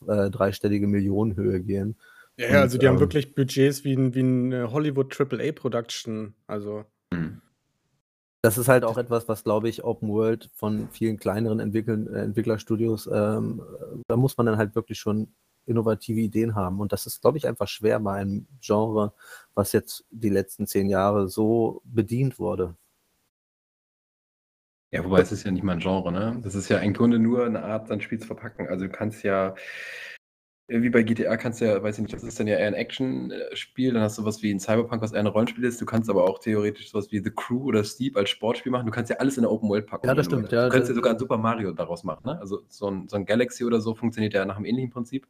äh, dreistellige Millionenhöhe gehen. Ja, Und, also die ähm, haben wirklich Budgets wie ein, wie ein Hollywood AAA Production. Also. Mhm das ist halt auch etwas, was, glaube ich, Open World von vielen kleineren Entwickeln, äh, Entwicklerstudios, ähm, da muss man dann halt wirklich schon innovative Ideen haben. Und das ist, glaube ich, einfach schwer bei einem Genre, was jetzt die letzten zehn Jahre so bedient wurde. Ja, wobei es ist ja nicht mal ein Genre, ne? Das ist ja im Grunde nur eine Art, sein Spiel zu verpacken. Also du kannst ja wie bei GTA kannst du ja, weiß ich nicht, das ist dann ja eher ein Action-Spiel, dann hast du was wie ein Cyberpunk, was eher ein Rollenspiel ist. Du kannst aber auch theoretisch sowas wie The Crew oder Steep als Sportspiel machen. Du kannst ja alles in der Open World packen. Ja, das stimmt. Du, ja, du könntest ja sogar ein Super Mario daraus machen. Ne? Also so ein, so ein Galaxy oder so funktioniert ja nach einem ähnlichen Prinzip.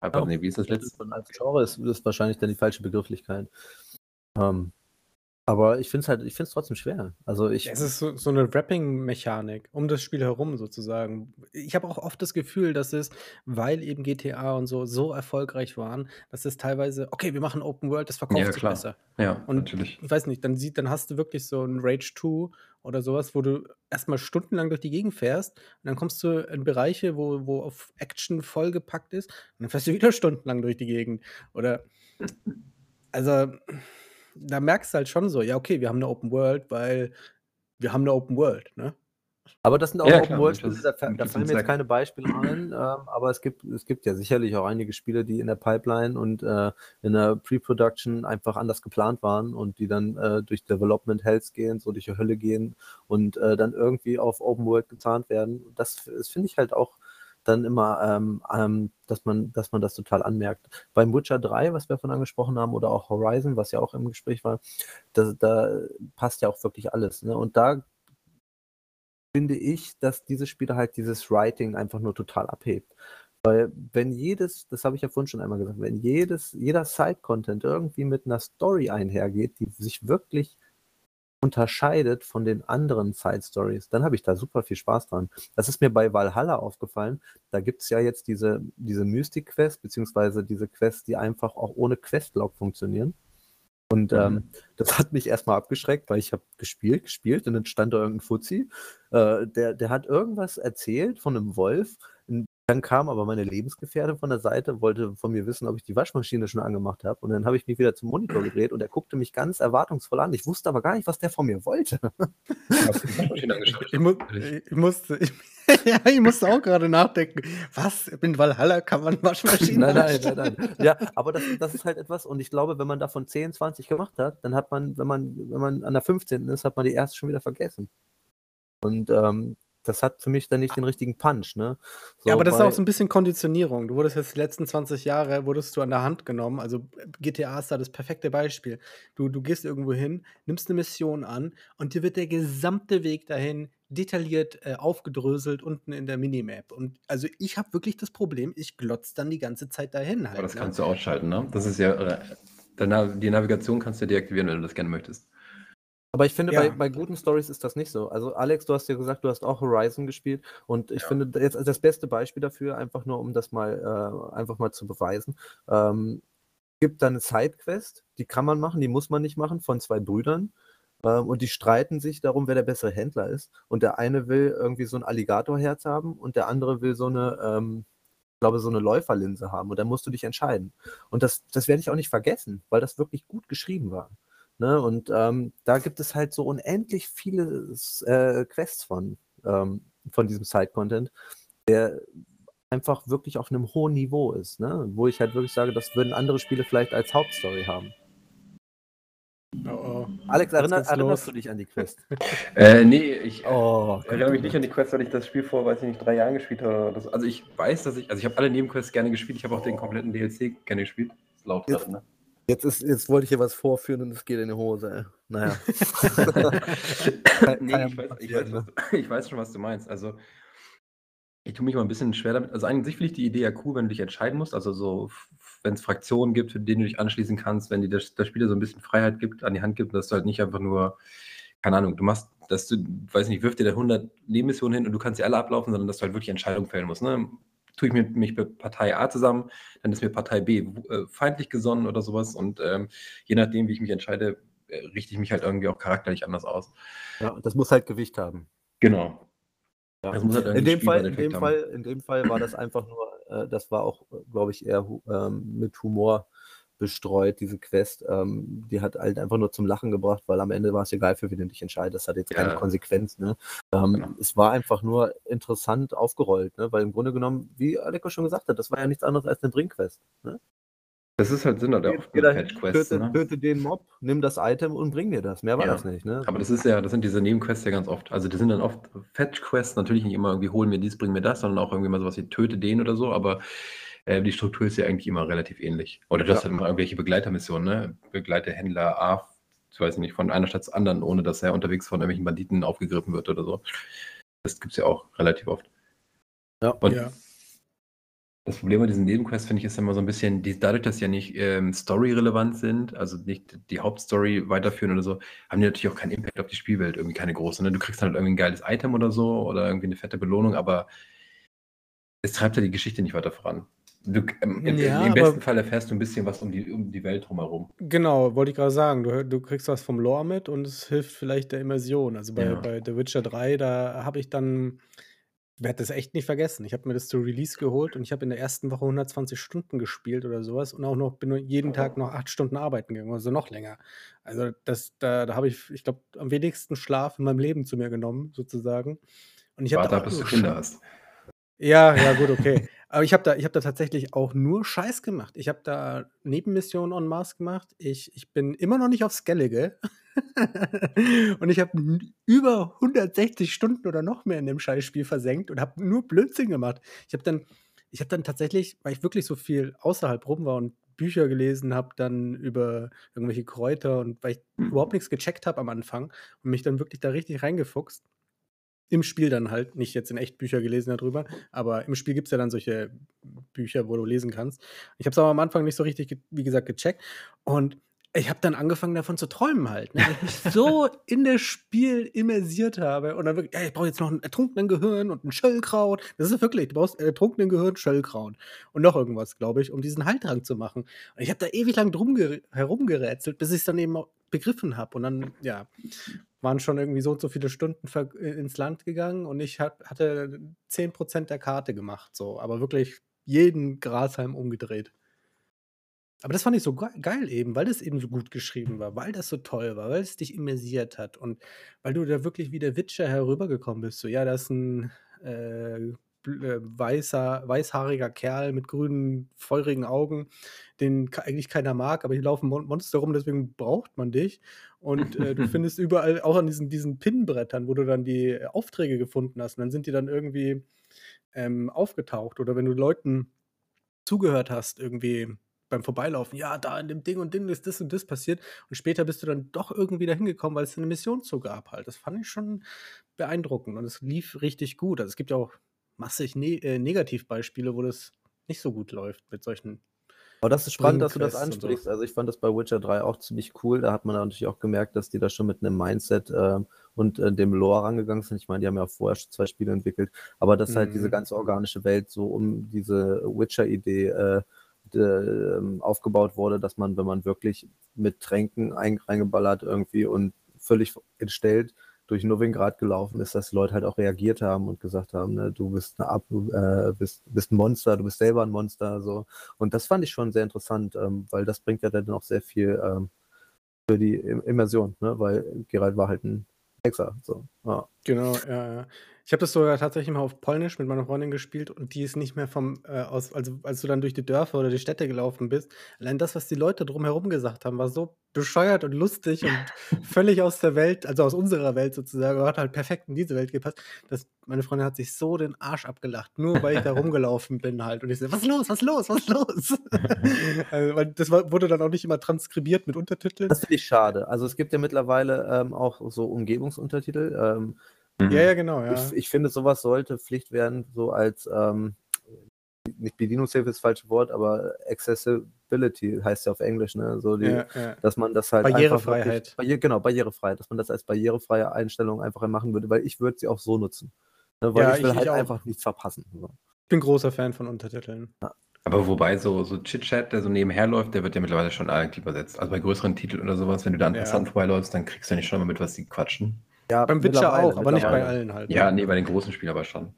Aber ja, nee, wie ist das letzte? Als Genre ist, ist wahrscheinlich dann die falsche Begrifflichkeit. Ähm, Aber ich finde es halt, ich finde es trotzdem schwer. Also ich. Es ist so, so eine Wrapping-Mechanik um das Spiel herum sozusagen. Ich habe auch oft das Gefühl, dass es, weil eben GTA und so so erfolgreich waren, dass es teilweise, okay, wir machen Open World, das verkauft Ja, sich klar. besser. Ja, Und natürlich. ich weiß nicht, dann sieht, dann hast du wirklich so ein Rage 2 oder sowas, wo du erstmal stundenlang durch die Gegend fährst und dann kommst du in Bereiche, wo, wo auf Action vollgepackt ist und dann fährst du wieder *laughs* stundenlang durch die Gegend. Oder also da merkst du halt schon so, ja, okay, wir haben eine Open World, weil wir haben eine Open World, ne? Aber das sind auch Ja, Open World das Spiele, da, da fallen mir jetzt keine Beispiele ein, ähm, aber es gibt, es gibt ja sicherlich auch einige Spiele, die in der Pipeline und äh, in der Pre-Production einfach anders geplant waren und die dann äh, durch Development Hells gehen, so durch die Hölle gehen und äh, dann irgendwie auf Open World gezahnt werden. Das, das finde ich halt auch dann immer, ähm, ähm, dass, man, dass man das total anmerkt. Beim Witcher 3, was wir von angesprochen haben, oder auch Horizon, was ja auch im Gespräch war, da, da passt ja auch wirklich alles. Ne? Und da finde ich, dass diese Spiele halt dieses Writing einfach nur total abhebt. Weil wenn jedes, das habe ich ja vorhin schon einmal gesagt, wenn jedes, jeder Side-Content irgendwie mit einer Story einhergeht, die sich wirklich unterscheidet von den anderen Side-Stories, dann habe ich da super viel Spaß dran. Das ist mir bei Valhalla aufgefallen. Da gibt es ja jetzt diese, diese Mystic-Quest, beziehungsweise diese Quests, die einfach auch ohne Questlog funktionieren. Und Mhm. ähm, das hat mich erstmal abgeschreckt, weil ich habe gespielt, gespielt und dann stand da irgendein Fuzzi, äh, der, der hat irgendwas erzählt von einem Wolf. Dann kam aber meine Lebensgefährtin von der Seite, wollte von mir wissen, ob ich die Waschmaschine schon angemacht habe. Und dann habe ich mich wieder zum Monitor gedreht und er guckte mich ganz erwartungsvoll an. Ich wusste aber gar nicht, was der von mir wollte. Hast du die Waschmaschine angeschaut? *laughs* Ich, mu ich musste, ich, *laughs* ja, ich musste auch gerade nachdenken. Was? In Valhalla kann man Waschmaschinen Nein, nein, nein, nein. Ja, aber das, das ist halt etwas, und ich glaube, wenn man davon 10, 20 gemacht hat, dann hat man, wenn man, wenn man an der 15. ist, hat man die erste schon wieder vergessen. Und ähm, das hat für mich dann nicht den richtigen Punch, ne? Ja, aber das ist auch so ein bisschen Konditionierung. Du wurdest jetzt die letzten 20 Jahre, wurdest du an der Hand genommen. Also GTA ist da das perfekte Beispiel. Du, du gehst irgendwo hin, nimmst eine Mission an und dir wird der gesamte Weg dahin detailliert äh, aufgedröselt unten in der Minimap. Und also ich habe wirklich das Problem, ich glotz dann die ganze Zeit dahin halt. Aber das ne? kannst du ausschalten, ne? Das ist ja, äh, die Navigation kannst du deaktivieren, wenn du das gerne möchtest. Aber ich finde, Ja. bei, bei guten Stories ist das nicht so. Also, Alex, du hast ja gesagt, du hast auch Horizon gespielt. Und ich Ja. finde, jetzt das beste Beispiel dafür, einfach nur, um das mal, äh, einfach mal zu beweisen. Ähm, gibt da eine Sidequest, die kann man machen, die muss man nicht machen, von zwei Brüdern. Ähm, und die streiten sich darum, wer der bessere Händler ist. Und der eine will irgendwie so ein Alligatorherz haben und der andere will so eine, ähm, ich glaube, so eine Läuferlinse haben. Und dann musst du dich entscheiden. Und das, das werde ich auch nicht vergessen, weil das wirklich gut geschrieben war. Ne? Und ähm, da gibt es halt so unendlich viele äh, Quests von, ähm, von diesem Side-Content, der einfach wirklich auf einem hohen Niveau ist, ne? wo ich halt wirklich sage, das würden andere Spiele vielleicht als Hauptstory haben. Oh, oh. Alex, erinner, erinnerst du dich an die Quest? *laughs* Äh, nee, ich Oh, erinnere mich nicht an die Quest, weil ich das Spiel vor, weiß ich nicht, drei Jahren gespielt habe. so. Also ich weiß, dass ich, also ich habe alle Nebenquests gerne gespielt, ich habe auch den kompletten DLC gerne gespielt. Ist laut gerade, ne? Jetzt, ist, jetzt wollte ich hier was vorführen und es geht in die Hose. Ey. Naja. *laughs* nee, ich weiß, ich, weiß, was, *laughs* du- ich weiß schon, was du meinst. Also, ich tue mich mal ein bisschen schwer damit. Also, an sich finde ich die Idee ja cool, wenn du dich entscheiden musst. Also, so, wenn es Fraktionen gibt, für denen du dich anschließen kannst, wenn dir das, das Spieler so ein bisschen Freiheit gibt, an die Hand gibt, dass du halt nicht einfach nur, keine Ahnung, du machst, dass du, weiß nicht, wirf dir da 100 Nebenmissionen hin und du kannst sie alle ablaufen, sondern dass du halt wirklich Entscheidungen fällen musst. Ne? Tue ich mit, mich mit Partei A zusammen, dann ist mir Partei B äh, feindlich gesonnen oder sowas. Und ähm, je nachdem, wie ich mich entscheide, äh, richte ich mich halt irgendwie auch charakterlich anders aus. ja, das muss halt Gewicht haben. Genau. Ja. Das muss halt In dem, Fall, in, dem Fall, in dem Fall war das einfach nur, äh, das war auch, glaube ich, eher ähm, mit Humor bestreut, diese Quest. Ähm, die hat halt einfach nur zum Lachen gebracht, weil am Ende war es egal, für wen du dich entscheidest. Das hat jetzt keine Ja. Konsequenz. Ne? Ähm, Genau. Es war einfach nur interessant aufgerollt, ne? weil im Grunde genommen, wie Aleko schon gesagt hat, das war ja nichts anderes als eine Bringquest. Ne? Das ist halt Sinn der Fetch-Quests. töte, Ne? töte den Mob, nimm das Item und bring mir das. Mehr war Ja. das nicht. Ne? Aber das ist ja, das sind diese Nebenquests ja ganz oft. Also die sind dann oft Fetch-Quests, natürlich nicht immer irgendwie holen mir dies, bring mir das, sondern auch irgendwie mal sowas wie töte den oder so, aber äh, die Struktur ist ja eigentlich immer relativ ähnlich. Oder du hast Ja. halt immer irgendwelche Begleitermissionen, ne? Begleite Händler A, ich weiß nicht, von einer Stadt zur anderen, ohne dass er unterwegs von irgendwelchen Banditen aufgegriffen wird oder so. Das gibt es ja auch relativ oft. Ja. Und Ja. Das Problem bei diesen Nebenquests, finde ich, ist immer so ein bisschen, die, dadurch, dass sie ja nicht ähm, story-relevant sind, also nicht die Hauptstory weiterführen oder so, haben die natürlich auch keinen Impact auf die Spielwelt, irgendwie keine große. Ne? Du kriegst dann halt irgendwie ein geiles Item oder so oder irgendwie eine fette Belohnung, aber es treibt ja die Geschichte nicht weiter voran. Du, ähm, im, Ja, Im besten aber Fall erfährst du ein bisschen was um die, um die Welt drumherum. genau, wollte ich gerade sagen. Du, du kriegst was vom Lore mit und es hilft vielleicht der Immersion. Also bei, Ja. bei The Witcher 3, da habe ich dann, ich werde das echt nicht vergessen. Ich habe mir das zu Release geholt und ich habe in der ersten Woche 120 Stunden gespielt oder sowas und auch noch bin jeden Tag noch acht Stunden arbeiten gegangen, also noch länger. Also das, da, da habe ich, ich glaube, am wenigsten Schlaf in meinem Leben zu mir genommen, sozusagen. Und ich habe Warte bis *laughs* du Kinder hast. Ja, ja, gut, okay. Aber ich habe da, ich hab da tatsächlich auch nur Scheiß gemacht. Ich habe da Nebenmissionen en masse gemacht. Ich, ich bin immer noch nicht auf Skellige. *laughs* und ich habe über 160 Stunden oder noch mehr in dem Scheißspiel versenkt und habe nur Blödsinn gemacht. Ich habe dann, ich habe dann tatsächlich, weil ich wirklich so viel außerhalb rum war und Bücher gelesen habe, dann über irgendwelche Kräuter und weil ich überhaupt nichts gecheckt habe am Anfang und mich dann wirklich da richtig reingefuchst. Im Spiel dann halt, nicht jetzt in echt Bücher gelesen darüber, aber im Spiel gibt es ja dann solche Bücher, wo du lesen kannst. Ich habe es aber am Anfang nicht so richtig, wie gesagt, gecheckt. Und ich habe dann angefangen davon zu träumen halt, ne? weil ich mich *laughs* so in das Spiel immersiert habe und dann wirklich, ey, ich brauche jetzt noch ein ertrunkenen Gehirn und ein Schöllkraut. Das ist wirklich, du brauchst ertrunkenen Gehirn, Schöllkraut und noch irgendwas, glaube ich, um diesen Heiltrank zu machen. Und ich habe da ewig lang drum ge- herumgerätselt, bis ich es dann eben auch begriffen habe. Und dann, ja, waren schon irgendwie so und so viele Stunden äh, ins Land gegangen und ich hat, hatte 10% der Karte gemacht, so, aber wirklich jeden Grashalm umgedreht. Aber das fand ich so ge geil eben, weil das eben so gut geschrieben war, weil das so toll war, weil es dich immersiert hat und weil du da wirklich wie der Witcher herübergekommen bist. So, ja, da ist ein äh, weißer, weißhaariger Kerl mit grünen, feurigen Augen, den eigentlich keiner mag, aber hier laufen Mon Monster rum, deswegen braucht man dich. Und äh, du *laughs* findest überall, auch an diesen, diesen Pinnbrettern, wo du dann die Aufträge gefunden hast, und dann sind die dann irgendwie ähm, aufgetaucht. Oder wenn du Leuten zugehört hast, irgendwie beim Vorbeilaufen, ja, da in dem Ding und Ding ist das und das passiert. Und später bist du dann doch irgendwie dahin gekommen, weil es eine Mission zu gab halt. Das fand ich schon beeindruckend und es lief richtig gut. Also es gibt ja auch massig ne äh, Negativbeispiele, wo das nicht so gut läuft mit solchen Aber das ist spannend, dass du das und so. ansprichst. Also ich fand das bei Witcher 3 auch ziemlich cool. Da hat man natürlich auch gemerkt, dass die da schon mit einem Mindset ähm, und äh, dem Lore rangegangen sind. Ich meine, die haben ja vorher schon zwei Spiele entwickelt, aber dass halt diese Mhm. ganze organische Welt so um diese Witcher-Idee äh, ähm, aufgebaut wurde, dass man, wenn man wirklich mit Tränken ein, reingeballert irgendwie und völlig entstellt durch Novigrad gelaufen ist, dass die Leute halt auch reagiert haben und gesagt haben, ne, du bist eine Ab äh, bist, bist ein Monster, du bist selber ein Monster, so. Und das fand ich schon sehr interessant, ähm, weil das bringt ja dann auch sehr viel ähm, für die Im- Immersion, ne? weil Geralt war halt ein Hexer. So. Ja. Genau, ja, ja. Ich habe das sogar tatsächlich mal auf Polnisch mit meiner Freundin gespielt und die ist nicht mehr vom, äh, aus, also als du dann durch die Dörfer oder die Städte gelaufen bist, allein das, was die Leute drumherum gesagt haben, war so bescheuert und lustig und *laughs* völlig aus der Welt, also aus unserer Welt sozusagen, hat halt perfekt in diese Welt gepasst. dass meine Freundin hat sich so den Arsch abgelacht, nur weil ich da rumgelaufen bin halt. Und ich so, was los, was los, was los? *laughs* also, weil das war, wurde dann auch nicht immer transkribiert mit Untertiteln. Das finde ich schade. Also es gibt ja mittlerweile ähm, auch so Umgebungsuntertitel. Ähm, Ja, ja, genau, ja. ich, ich finde, sowas sollte Pflicht werden, so als ähm, nicht Bedienungshilfe ist das falsche Wort, aber Accessibility heißt ja auf Englisch, ne? So die, ja, ja. dass man das halt Barrierefreiheit. Einfach wirklich, barrier, genau, Barrierefreiheit, dass man das als barrierefreie Einstellung einfach machen würde, weil ich würde sie auch so nutzen. Ne? Weil Ja, ich will ich- ich halt auch. einfach nichts verpassen. So. Ich bin großer Fan von Untertiteln. Aber wobei so, so Chit-Chat, der so nebenher läuft, der wird ja mittlerweile schon eigentlich übersetzt. Also bei größeren Titeln oder sowas, wenn du da an Ja. Passanten vorbeiläufst, dann kriegst du ja nicht schon mal mit, was die quatschen. Ja, Beim Witcher auch, aber nicht bei allen halt. Ja, nee, bei den großen Spielen aber schon.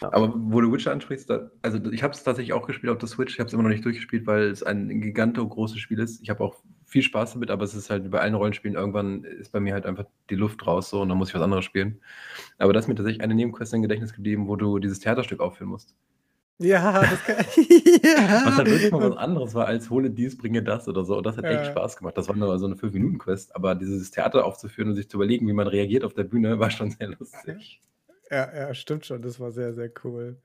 Ja. Aber wo du Witcher ansprichst, da, also ich habe es tatsächlich auch gespielt auf der Switch. Ich habe es immer noch nicht durchgespielt, weil es ein giganto großes Spiel ist. Ich habe auch viel Spaß damit, aber es ist halt wie bei allen Rollenspielen, irgendwann ist bei mir halt einfach die Luft raus so und dann muss ich was anderes spielen. Aber da ist mir tatsächlich eine Nebenquest im Gedächtnis geblieben, wo du dieses Theaterstück aufführen musst. Ja, das kann. *laughs* ja. Was halt wirklich mal was anderes war als hole dies, bringe das oder so. Und das hat echt Ja. Spaß gemacht. Das war nur so eine 5-Minuten-Quest, aber dieses Theater aufzuführen und sich zu überlegen, wie man reagiert auf der Bühne, war schon sehr lustig. Ja, ja, stimmt schon. Das war sehr, sehr cool.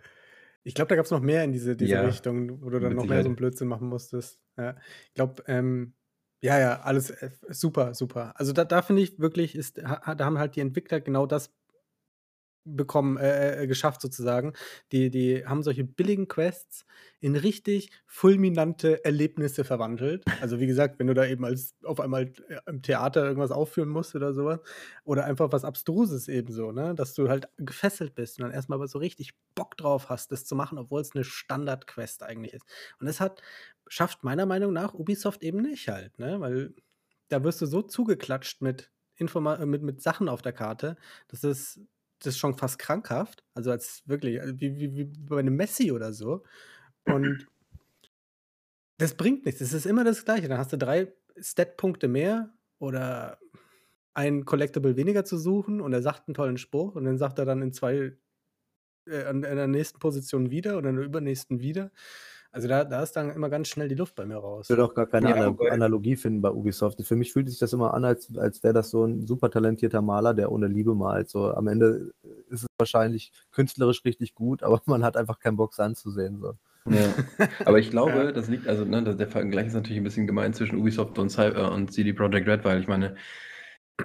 Ich glaube, da gab es noch mehr in diese, diese Ja, Richtung, wo du dann mit noch mehr so einen. Blödsinn machen musstest. Ja. Ich glaube, ähm, ja, ja, alles äh, super, super. Also da, da finde ich wirklich, ist, ha, da haben halt die Entwickler genau das bekommen, äh, äh, geschafft sozusagen. Die, die haben solche billigen Quests in richtig fulminante Erlebnisse verwandelt. Also wie gesagt, wenn du da eben als auf einmal äh, im Theater irgendwas aufführen musst oder sowas. Oder einfach was Abstruses ebenso, ne? Dass du halt gefesselt bist und dann erstmal aber so richtig Bock drauf hast, das zu machen, obwohl es eine Standard-Quest eigentlich ist. Und das hat, schafft meiner Meinung nach Ubisoft eben nicht halt, ne? Weil da wirst du so zugeklatscht mit Informa äh, mit, mit Sachen auf der Karte, dass es das ist schon fast krankhaft. Also als wirklich, äh, wie, wie, wie bei einem Messi oder so. Und *clears throat* das bringt nichts. Es ist immer das Gleiche. Dann hast du drei Stat-Punkte mehr oder ein Collectible weniger zu suchen und er sagt einen tollen Spruch und dann sagt er dann in zwei, äh, in der nächsten Position wieder und in der übernächsten wieder. Also da, da ist dann immer ganz schnell die Luft bei mir raus. Ich würde auch gar keine ja, Ana Analogie finden bei Ubisoft. Für mich fühlt sich das immer an, als, als wäre das so ein super talentierter Maler, der ohne Liebe malt. So, am Ende ist es wahrscheinlich künstlerisch richtig gut, aber *laughs* man hat einfach keinen Bock, es anzusehen. So. Ja. *laughs* Aber ich glaube, ja. das liegt, also ne, der Vergleich ist natürlich ein bisschen gemein zwischen Ubisoft und, Cy äh, und CD Projekt Red, weil ich meine,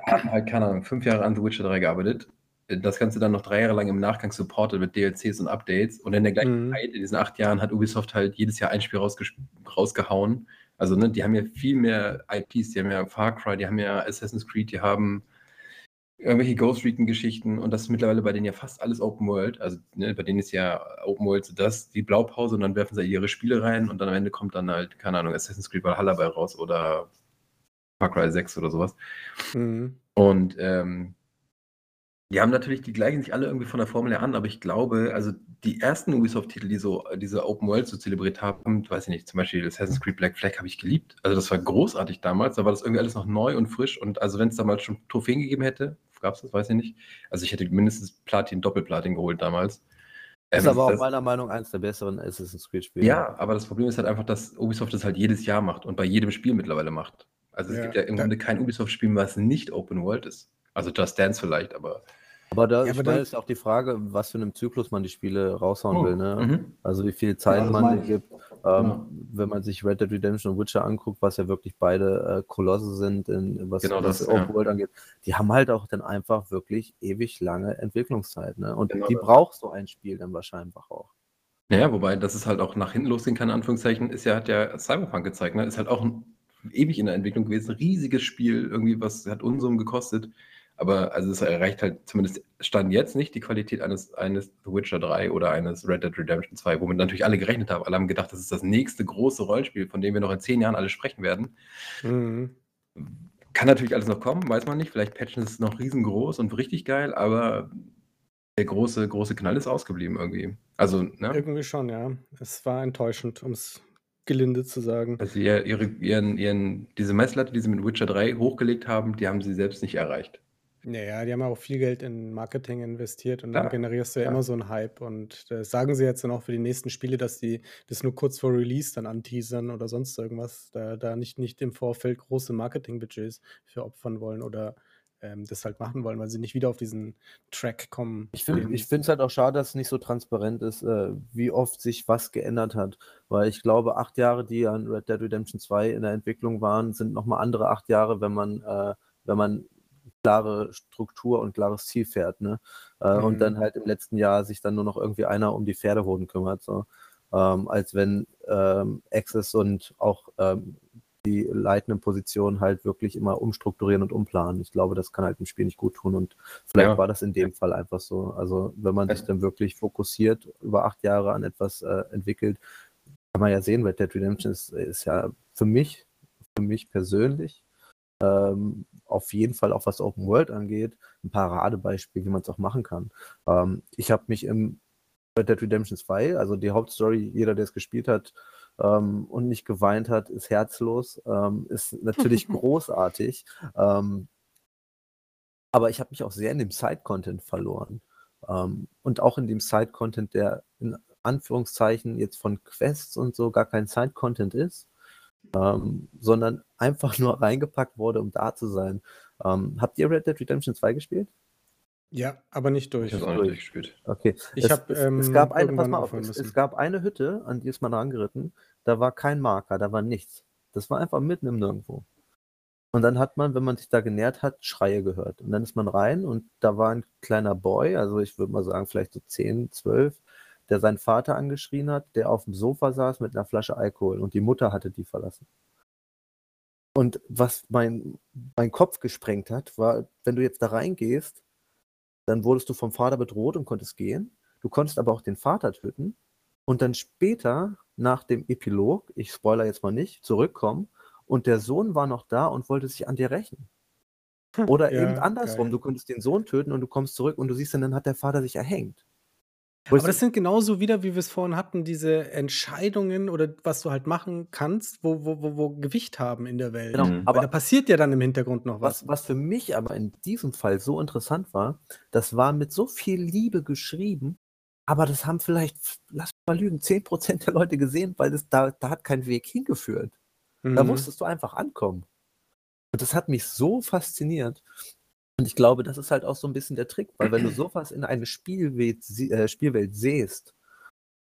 haben *clears throat* halt, keine Ahnung, fünf Jahre an The Witcher 3 gearbeitet das Ganze dann noch drei Jahre lang im Nachgang supportet mit DLCs und Updates. Und in der gleichen mhm. Zeit, in diesen acht Jahren, hat Ubisoft halt jedes Jahr ein Spiel rausgehauen. Also, ne, die haben ja viel mehr IPs, die haben ja Far Cry, die haben ja Assassin's Creed, die haben irgendwelche Ghost Recon-Geschichten und das ist mittlerweile bei denen ja fast alles Open World. Also, ne, bei denen ist ja Open World so das, die Blaupause und dann werfen sie ihre Spiele rein und dann am Ende kommt dann halt, keine Ahnung, Assassin's Creed Valhalla bei raus oder Far Cry 6 oder sowas. Mhm. Und ähm, die haben natürlich die gleichen sich alle irgendwie von der Formel her an, aber ich glaube, also die ersten Ubisoft-Titel, die so diese Open World so zelebriert haben, weiß ich nicht, zum Beispiel Assassin's Creed Black Flag habe ich geliebt. Also das war großartig damals, da war das irgendwie alles noch neu und frisch und also wenn es damals schon Trophäen gegeben hätte, gab es das, weiß ich nicht. Also ich hätte mindestens Platin, Doppelplatin geholt damals. Das ist ähm, aber auch das, meiner Meinung nach eines der besseren Assassin's Creed-Spiele. Ja, aber das Problem ist halt einfach, dass Ubisoft das halt jedes Jahr macht und bei jedem Spiel mittlerweile macht. Also es ja, gibt ja im Grunde kein Ubisoft-Spiel, was nicht Open World ist. Also Just Dance vielleicht, aber aber da ja, ich meine, ist auch die Frage, was für einem Zyklus man die Spiele raushauen oh, will. Ne? Mhm. Also wie viel Zeit ja, man gibt. Ähm, ja. Wenn man sich Red Dead Redemption und Witcher anguckt, was ja wirklich beide äh, Kolosse sind, in, was, genau das, Open World angeht, die haben halt auch dann einfach wirklich ewig lange Entwicklungszeit. Ne? Und genau die das. braucht so ein Spiel dann wahrscheinlich auch. Naja, wobei das ist halt auch nach hinten losgehen kann, in Anführungszeichen, ist ja, hat ja Cyberpunk gezeigt, ne? Ist halt auch ein, ewig in der Entwicklung gewesen, riesiges Spiel, irgendwie, was hat Unsummen gekostet. Aber also es erreicht halt zumindest Stand jetzt nicht die Qualität eines, eines The Witcher 3 oder eines Red Dead Redemption 2, womit natürlich alle gerechnet haben. Alle haben gedacht, das ist das nächste große Rollenspiel, von dem wir noch in zehn Jahren alle sprechen werden. Mhm. Kann natürlich alles noch kommen, weiß man nicht. Vielleicht patchen es noch riesengroß und richtig geil, aber der große, große Knall ist ausgeblieben irgendwie. Also, ne? Irgendwie schon, ja. Es war enttäuschend, um es gelinde zu sagen. Also ihre, ihren, ihren, diese Messlatte, die sie mit Witcher 3 hochgelegt haben, die haben sie selbst nicht erreicht. Ja, die haben ja auch viel Geld in Marketing investiert und dann generierst du ja immer so einen Hype. Und das sagen sie jetzt dann auch für die nächsten Spiele, dass die das nur kurz vor Release dann anteasern oder sonst irgendwas. Da, da nicht, nicht im Vorfeld große Marketingbudgets für opfern wollen oder ähm, das halt machen wollen, weil sie nicht wieder auf diesen Track kommen. Ich finde es halt auch schade, dass es nicht so transparent ist, äh, wie oft sich was geändert hat. Weil ich glaube, acht Jahre, die an Red Dead Redemption 2 in der Entwicklung waren, sind nochmal andere acht Jahre, wenn man, äh, wenn man klare Struktur und klares Ziel fährt. Ne? Äh, mhm. Und dann halt im letzten Jahr sich dann nur noch irgendwie einer um die Pferdehoden kümmert. So. Ähm, als wenn ähm, Access und auch ähm, die leitenden Positionen halt wirklich immer umstrukturieren und umplanen. Ich glaube, das kann halt dem Spiel nicht gut tun und vielleicht ja. war das in dem Fall einfach so. Also wenn man sich dann wirklich fokussiert, über acht Jahre an etwas äh, entwickelt, kann man ja sehen, Red Dead Redemption ist, ist ja für mich, für mich persönlich ähm, auf jeden Fall auch was Open World angeht, ein Paradebeispiel, wie man es auch machen kann. Ähm, ich habe mich im Red Dead Redemption 2, also die Hauptstory, jeder, der es gespielt hat ähm, und nicht geweint hat, ist herzlos, ähm, ist natürlich *laughs* großartig. Ähm, aber ich habe mich auch sehr in dem Side-Content verloren. Ähm, und auch in dem Side-Content, der in Anführungszeichen jetzt von Quests und so gar kein Side-Content ist, ähm, sondern einfach nur *laughs* reingepackt wurde, um da zu sein. Ähm, habt ihr Red Dead Redemption 2 gespielt? Ja, aber nicht durch. Ich habe auch nicht durchgespielt. Okay. Ich es, habe ähm, es, gab eine, pass mal auf, es, es, gab eine Hütte, an die ist man rangeritten, da war kein Marker, da war nichts. Das war einfach mitten im Nirgendwo. Und dann hat man, wenn man sich da genährt hat, Schreie gehört. Und dann ist man rein und da war ein kleiner Boy, also ich würde mal sagen, vielleicht so 10, 12, der seinen Vater angeschrien hat, der auf dem Sofa saß mit einer Flasche Alkohol und die Mutter hatte die verlassen. Und was mein, mein Kopf gesprengt hat, war, wenn du jetzt da reingehst, dann wurdest du vom Vater bedroht und konntest gehen. Du konntest aber auch den Vater töten und dann später nach dem Epilog, ich spoiler jetzt mal nicht, zurückkommen und der Sohn war noch da und wollte sich an dir rächen. Oder Ja, eben andersrum, geil. du konntest den Sohn töten und du kommst zurück und du siehst dann, dann hat der Vater sich erhängt. Aber das sind genauso wieder, wie wir es vorhin hatten, diese Entscheidungen oder was du halt machen kannst, wo, wo, wo, wo Gewicht haben in der Welt. genau, Mhm. Weil da aber passiert ja dann im Hintergrund noch was. was, was für mich aber in diesem Fall so interessant war, das war mit so viel Liebe geschrieben, aber das haben vielleicht, lass mal lügen, 10% der Leute gesehen, weil das, da, da hat kein Weg hingeführt. Da Mhm. musstest du einfach ankommen. Und das hat mich so fasziniert. Und ich glaube, das ist halt auch so ein bisschen der Trick, weil wenn du sowas in eine Spielwelt, äh, Spielwelt siehst,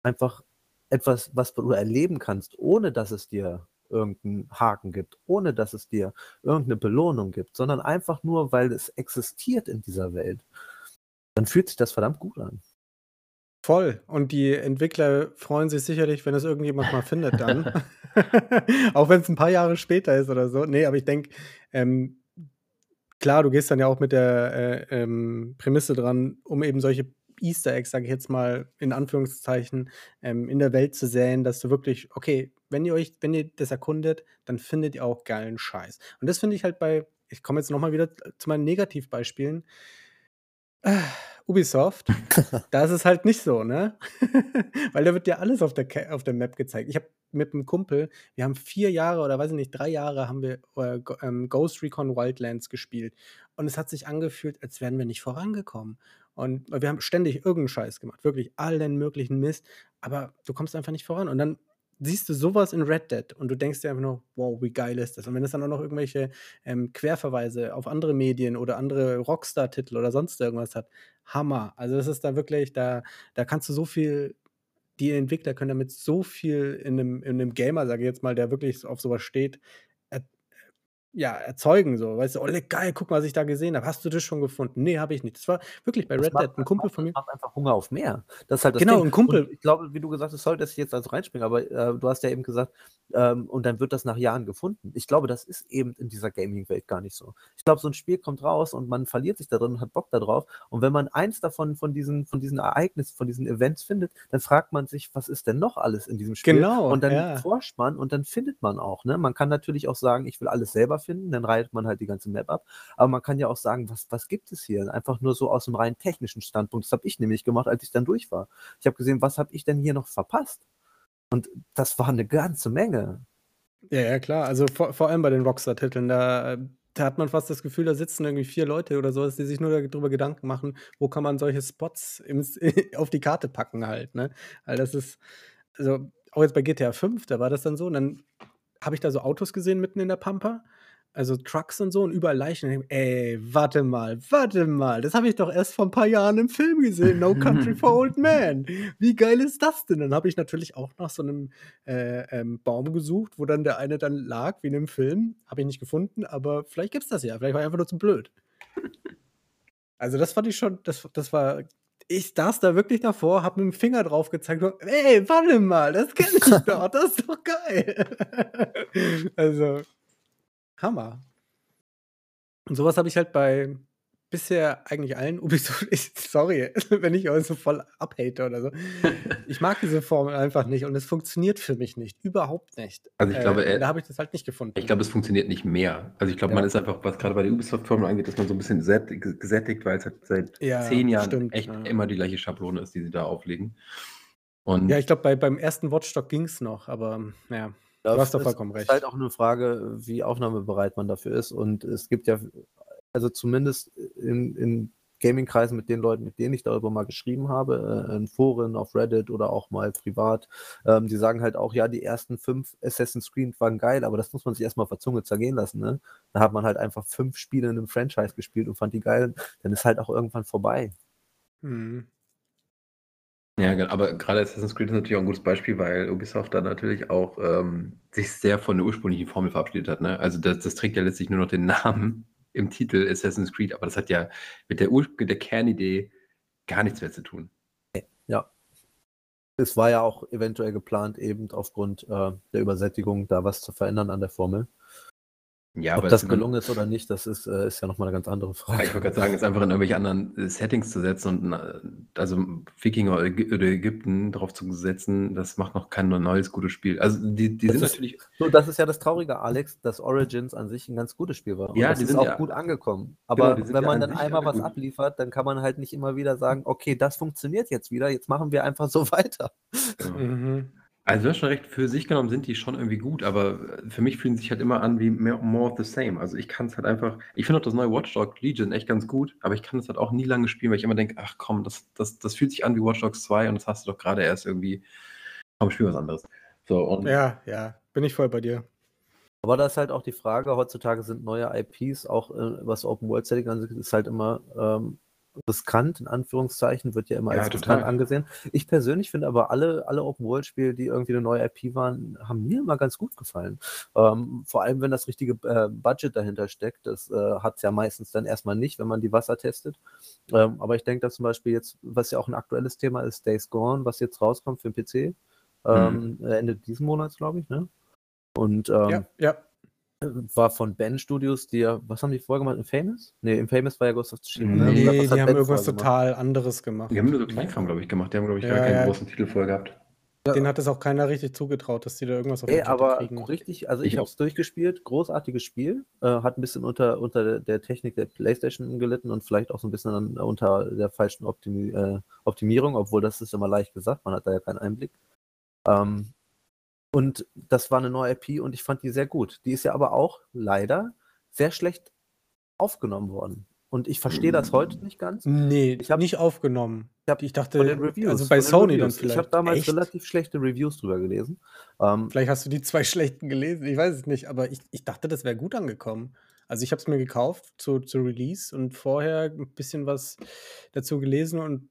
einfach etwas, was du erleben kannst, ohne dass es dir irgendeinen Haken gibt, ohne dass es dir irgendeine Belohnung gibt, sondern einfach nur, weil es existiert in dieser Welt, dann fühlt sich das verdammt gut an. Voll. Und die Entwickler freuen sich sicherlich, wenn es irgendjemand mal findet dann. *laughs* *laughs* auch wenn es ein paar Jahre später ist oder so. Nee, aber ich denke, ähm, klar, du gehst dann ja auch mit der äh, ähm, Prämisse dran, um eben solche Easter Eggs, sage ich jetzt mal in Anführungszeichen, ähm, in der Welt zu säen, dass du wirklich, okay, wenn ihr euch, wenn ihr das erkundet, dann findet ihr auch geilen Scheiß. Und das finde ich halt bei, ich komme jetzt nochmal wieder zu meinen Negativbeispielen. Ubisoft, da ist es halt nicht so, ne? *laughs* Weil da wird ja alles auf der, auf der Map gezeigt. Ich habe mit einem Kumpel, wir haben vier Jahre oder weiß ich nicht, drei Jahre haben wir äh, ähm, Ghost Recon Wildlands gespielt. Und es hat sich angefühlt, als wären wir nicht vorangekommen. Und wir haben ständig irgendeinen Scheiß gemacht, wirklich allen möglichen Mist, aber du kommst einfach nicht voran. Und dann siehst du sowas in Red Dead und du denkst dir einfach nur, wow, wie geil ist das? Und wenn es dann auch noch irgendwelche ähm, Querverweise auf andere Medien oder andere Rockstar-Titel oder sonst irgendwas hat, Hammer. Also das ist da wirklich, da, da kannst du so viel, die Entwickler können damit so viel in einem, in einem Gamer, sage ich jetzt mal, der wirklich auf sowas steht, ja, erzeugen. So, weißt du, oh, geil, guck mal, was ich da gesehen habe. Hast du das schon gefunden? Nee, habe ich nicht. Das war wirklich bei Red Dead, ein Kumpel von mir. macht einfach Hunger auf mehr. Das ist halt das Genau, Ding. ein Kumpel. Und ich glaube, wie du gesagt hast, sollte es jetzt also reinspringen, aber äh, du hast ja eben gesagt, ähm, und dann wird das nach Jahren gefunden. Ich glaube, das ist eben in dieser Gaming-Welt gar nicht so. Ich glaube, so ein Spiel kommt raus und man verliert sich da drin und hat Bock darauf. Und wenn man eins davon, von diesen, von diesen Ereignissen, von diesen Events findet, dann fragt man sich, was ist denn noch alles in diesem Spiel? Genau, Und dann ja. forscht man und dann findet man auch. Ne? Man kann natürlich auch sagen, ich will alles selber finden, dann reiht man halt die ganze Map ab. Aber man kann ja auch sagen, was, was gibt es hier? Einfach nur so aus dem rein technischen Standpunkt. Das habe ich nämlich gemacht, als ich dann durch war. Ich habe gesehen, was habe ich denn hier noch verpasst? Und das war eine ganze Menge. Ja, ja, klar. Also vor, vor allem bei den Rockstar-Titeln, da, da hat man fast das Gefühl, da sitzen irgendwie vier Leute oder so, die sich nur darüber Gedanken machen, wo kann man solche Spots im, *laughs* auf die Karte packen halt, ne? Weil das ist, also auch jetzt bei GTA 5, da war das dann so, und dann habe ich da so Autos gesehen mitten in der Pampa, also Trucks und so und überall Leichen. Und ich ey, warte mal, warte mal, das habe ich doch erst vor ein paar Jahren im Film gesehen, No Country for *laughs* Old Men. Wie geil ist das denn? Dann habe ich natürlich auch nach so einem äh, ähm, Baum gesucht, wo dann der eine dann lag, wie in dem Film. Habe ich nicht gefunden, aber vielleicht gibt es das ja. Vielleicht war ich einfach nur zu blöd. Also das fand ich schon, das, das war, ich saß da wirklich davor, habe mit dem Finger drauf gezeigt, so, ey, warte mal, das kenne ich doch, das ist doch geil. *laughs* also, Hammer. Und sowas habe ich halt bei bisher eigentlich allen *laughs* Ubisoft, ich, sorry, *laughs* wenn ich euch so voll abhate oder so. *laughs* Ich mag diese Formel einfach nicht und es funktioniert für mich nicht, überhaupt nicht. Also ich glaube, äh, äh, da habe ich das halt nicht gefunden. Ich glaube, es funktioniert nicht mehr. Also ich glaube, Ja. man ist einfach, was gerade bei der Ubisoft-Formel angeht, ist man so ein bisschen sätt- gesättigt, weil es halt seit Ja, zehn Jahren stimmt, echt ja. immer die gleiche Schablone ist, die sie da auflegen. Und Ja, ich glaube, bei, beim ersten Watchdog ging es noch, aber ja, du hast doch es vollkommen ist recht. halt auch eine Frage, wie aufnahmebereit man dafür ist. Und es gibt ja, also zumindest in, in Gaming-Kreisen mit den Leuten, mit denen ich darüber mal geschrieben habe, äh, in Foren, auf Reddit oder auch mal privat, ähm, die sagen halt auch, ja, die ersten fünf Assassin's Creed waren geil, aber das muss man sich erstmal auf der Zunge zergehen lassen. Ne? Da hat man halt einfach fünf Spiele in einem Franchise gespielt und fand die geil. Dann ist halt auch irgendwann vorbei. Mhm. Ja, aber gerade Assassin's Creed ist natürlich auch ein gutes Beispiel, weil Ubisoft da natürlich auch ähm, sich sehr von der ursprünglichen Formel verabschiedet hat. Ne? Also das, das trägt ja letztlich nur noch den Namen *laughs* im Titel Assassin's Creed, aber das hat ja mit der, Ur der Kernidee gar nichts mehr zu tun. Ja. Es war ja auch eventuell geplant, eben aufgrund äh, der Übersättigung da was zu verändern an der Formel. Ja, Ob aber das gelungen ist oder nicht, das ist, äh, ist ja nochmal eine ganz andere Ja, Frage. Ich wollte gerade sagen, es einfach in irgendwelche anderen äh, Settings zu setzen und äh, also Wikinger oder Ägy- oder Ägypten drauf zu setzen, das macht noch kein neues gutes Spiel. Also die, die Das sind ist- natürlich, So, das ist ja das Traurige, Alex, dass Origins an sich ein ganz gutes Spiel war. Und Ja, das die ist sind auch ja- gut angekommen. Aber die sind wenn ja man an dann einmal was gut. abliefert, dann kann man halt nicht immer wieder sagen, okay, das funktioniert jetzt wieder, jetzt machen wir einfach so *laughs* weiter. ja. Mhm. Also du hast schon recht, für sich genommen sind die schon irgendwie gut, aber äh, für mich fühlen sie sich halt immer an wie mehr, more of the same. Also ich kann es halt einfach, ich finde auch das neue Watch Dogs Legion echt ganz gut, aber ich kann es halt auch nie lange spielen, weil ich immer denke, ach komm, das, das, das fühlt sich an wie Watch Dogs 2 und das hast du doch gerade erst irgendwie, komm, spiel was anderes. So, und Ja, ja, bin ich voll bei dir. Aber da ist halt auch die Frage, heutzutage sind neue IPs, auch äh, was Open World Setting angeht, ist halt immer ähm, riskant, in Anführungszeichen, wird ja immer Ja, als total. riskant angesehen. Ich persönlich finde aber alle, alle Open World Spiele, die irgendwie eine neue IP waren, haben mir immer ganz gut gefallen. Ähm, vor allem, wenn das richtige äh, Budget dahinter steckt, das äh, hat es ja meistens dann erstmal nicht, wenn man die Wasser testet. Ähm, aber ich denke, dass zum Beispiel jetzt, was ja auch ein aktuelles Thema ist, Days Gone, was jetzt rauskommt für den PC, ähm, Ende diesen Monats, glaube ich, ne? Und ähm, ja, ja. War von Ben Studios, die ja, was haben die vorher gemacht? Infamous? Nee, Infamous war ja Ghost of Tsushima. ne? Nee, Was die haben Ben irgendwas gemacht? total anderes gemacht. die haben nur so Kleinkram, glaube ich, gemacht. Die haben, glaube ich, gar Ja, keinen ja. großen Titel vorher gehabt. Den hat es auch keiner richtig zugetraut, dass die da irgendwas auf Ey, aber kriegen. richtig, also ich, Ich habe es durchgespielt, großartiges Spiel, äh, hat ein bisschen unter, unter der- Technik der Playstation gelitten und vielleicht auch so ein bisschen unter der falschen Optimi äh, Optimierung, obwohl das ist immer leicht gesagt, man hat da ja keinen Einblick. Ähm, und das war eine neue IP und ich fand die sehr gut. Die ist ja aber auch leider sehr schlecht aufgenommen worden. Und ich verstehe das heute nicht ganz. Nee, Ich hab- nicht aufgenommen. Ich hab Ich dachte, Reviews. also bei Sony dann vielleicht. Ich habe damals Echt? relativ schlechte Reviews drüber gelesen. Ähm, Vielleicht hast du die zwei *laughs* schlechten gelesen, ich weiß es nicht, aber ich, ich dachte, das wäre gut angekommen. Also ich habe es mir gekauft zu, zu Release und vorher ein bisschen was dazu gelesen und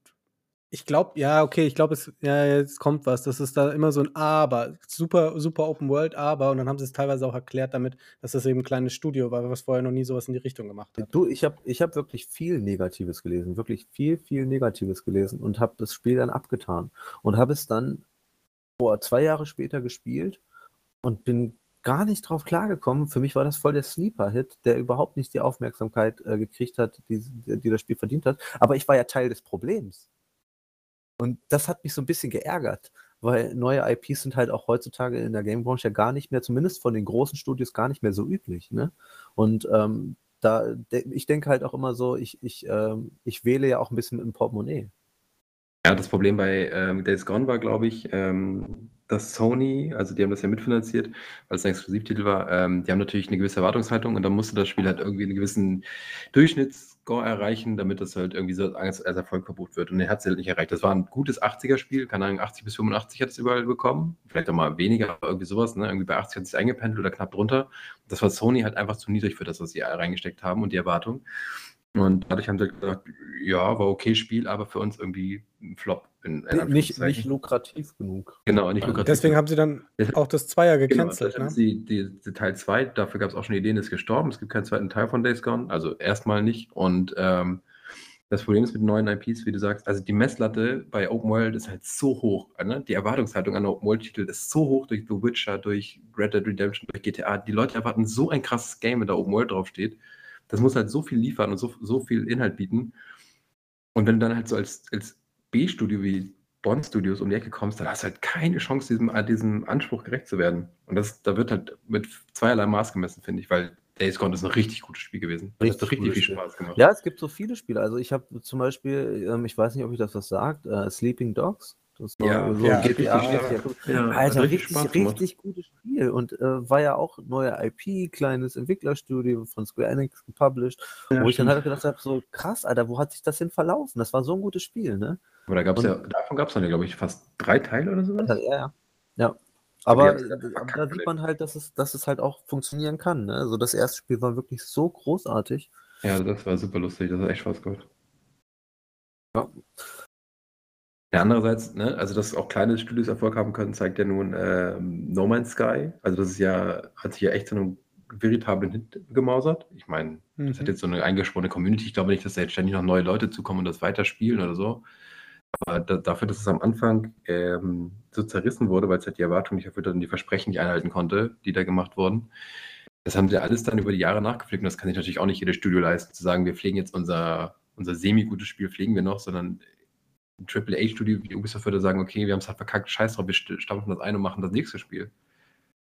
ich glaube, ja, okay, ich glaube, es ja, jetzt kommt was. Das ist da immer so ein Aber. Super, super Open World, aber. Und dann haben sie es teilweise auch erklärt damit, dass das eben ein kleines Studio war, was vorher noch nie sowas in die Richtung gemacht hat. Du, ich habe ich hab wirklich viel Negatives gelesen, wirklich viel, viel Negatives gelesen und habe das Spiel dann abgetan und habe es dann boah, zwei Jahre später gespielt und bin gar nicht drauf klargekommen. Für mich war das voll der Sleeper-Hit, der überhaupt nicht die Aufmerksamkeit äh, gekriegt hat, die, die das Spiel verdient hat. Aber ich war ja Teil des Problems. Und das hat mich so ein bisschen geärgert, weil neue IPs sind halt auch heutzutage in der Gamebranche ja gar nicht mehr, zumindest von den großen Studios, gar nicht mehr so üblich. Ne? Und ähm, da, ich denke halt auch immer so, ich, ich, ähm, ich wähle ja auch ein bisschen mit dem Portemonnaie. Ja, das Problem bei ähm, Days Gone war, glaube ich, ähm, dass Sony, also die haben das ja mitfinanziert, weil es ein Exklusivtitel war, ähm, die haben natürlich eine gewisse Erwartungshaltung und dann musste das Spiel halt irgendwie einen gewissen Durchschnittsscore erreichen, damit das halt irgendwie so als, als Erfolg verbucht wird. Und den hat es halt nicht erreicht. Das war ein gutes 80er-Spiel, keine Ahnung, 80 bis 85 hat es überall bekommen. Vielleicht auch mal weniger, aber irgendwie sowas, ne? Irgendwie bei 80 hat es eingependelt oder knapp drunter. Das war Sony halt einfach zu niedrig für das, was sie reingesteckt haben und die Erwartung. Und dadurch haben sie gesagt, ja, war okay Spiel, aber für uns irgendwie ein Flop. In, in Nicht, nicht lukrativ genug. Genau, nicht lukrativ. Deswegen haben sie dann auch das Zweier Genau, gecancelt. deshalb ne? die, die, die Teil 2, dafür gab es auch schon Ideen, ist gestorben. Es gibt keinen zweiten Teil von Days Gone, also erstmal nicht. Und ähm, das Problem ist mit neuen IPs, wie du sagst, also die Messlatte bei Open World ist halt so hoch. Ne? Die Erwartungshaltung an Open World-Titel ist so hoch durch The Witcher, durch Red Dead Redemption, durch GTA. Die Leute erwarten so ein krasses Game, wenn da Open World draufsteht. Das muss halt so viel liefern und so, so viel Inhalt bieten. Und wenn du dann halt so als, als B-Studio wie Bond Studios um die Ecke kommst, dann hast du halt keine Chance, diesem, diesem Anspruch gerecht zu werden. Und das, da wird halt mit zweierlei Maß gemessen, finde ich, weil Days Gone ist ein richtig gutes Spiel gewesen. Das Richtig hat richtig viel Spiel. Spaß gemacht. Ja, es gibt so viele Spiele. Also ich habe zum Beispiel, ähm, ich weiß nicht, ob ich das was sagt, äh, Sleeping Dogs. Das war Ja, so ja, ein GTA. richtig stark. Ja, Alter, richtig, richtig, gutes Spiel. Und äh, war ja auch neue IP, kleines Entwicklerstudio von Square Enix gepublished. Ja, wo ich dann halt gedacht habe, so krass, Alter, wo hat sich das hin verlaufen? Das war so ein gutes Spiel, ne? Aber da gab's Und- ja, davon gab es dann, glaube ich, fast drei Teile oder sowas. Ja, ja. ja. Aber ja da sieht man halt, dass es, dass es halt auch funktionieren kann. Ne? Also das erste Spiel war wirklich so großartig. Ja, das war super lustig, das hat echt Spaß gemacht. Ja. Ja, andererseits, ne, also dass auch kleine Studios Erfolg haben können, zeigt ja nun ähm, No Man's Sky. Also das ist ja, hat sich ja echt zu einem veritablen Hit gemausert. Ich meine, das hat Mhm. jetzt so eine eingeschworene Community. Ich glaube nicht, dass da jetzt ständig noch neue Leute zukommen und das weiterspielen oder so. Aber da, dafür, dass es am Anfang ähm, so zerrissen wurde, weil es halt die Erwartungen nicht erfüllt hat und die Versprechen nicht einhalten konnte, die da gemacht wurden, das haben sie alles dann über die Jahre nachgepflegt und das kann sich natürlich auch nicht jedes Studio leisten, zu sagen, wir pflegen jetzt unser, unser semi-gutes Spiel, pflegen wir noch, sondern ein AAA-Studio wie Ubisoft würde sagen, okay, wir haben es halt verkackt, scheiß drauf, wir st- stampfen das ein und machen das nächste Spiel.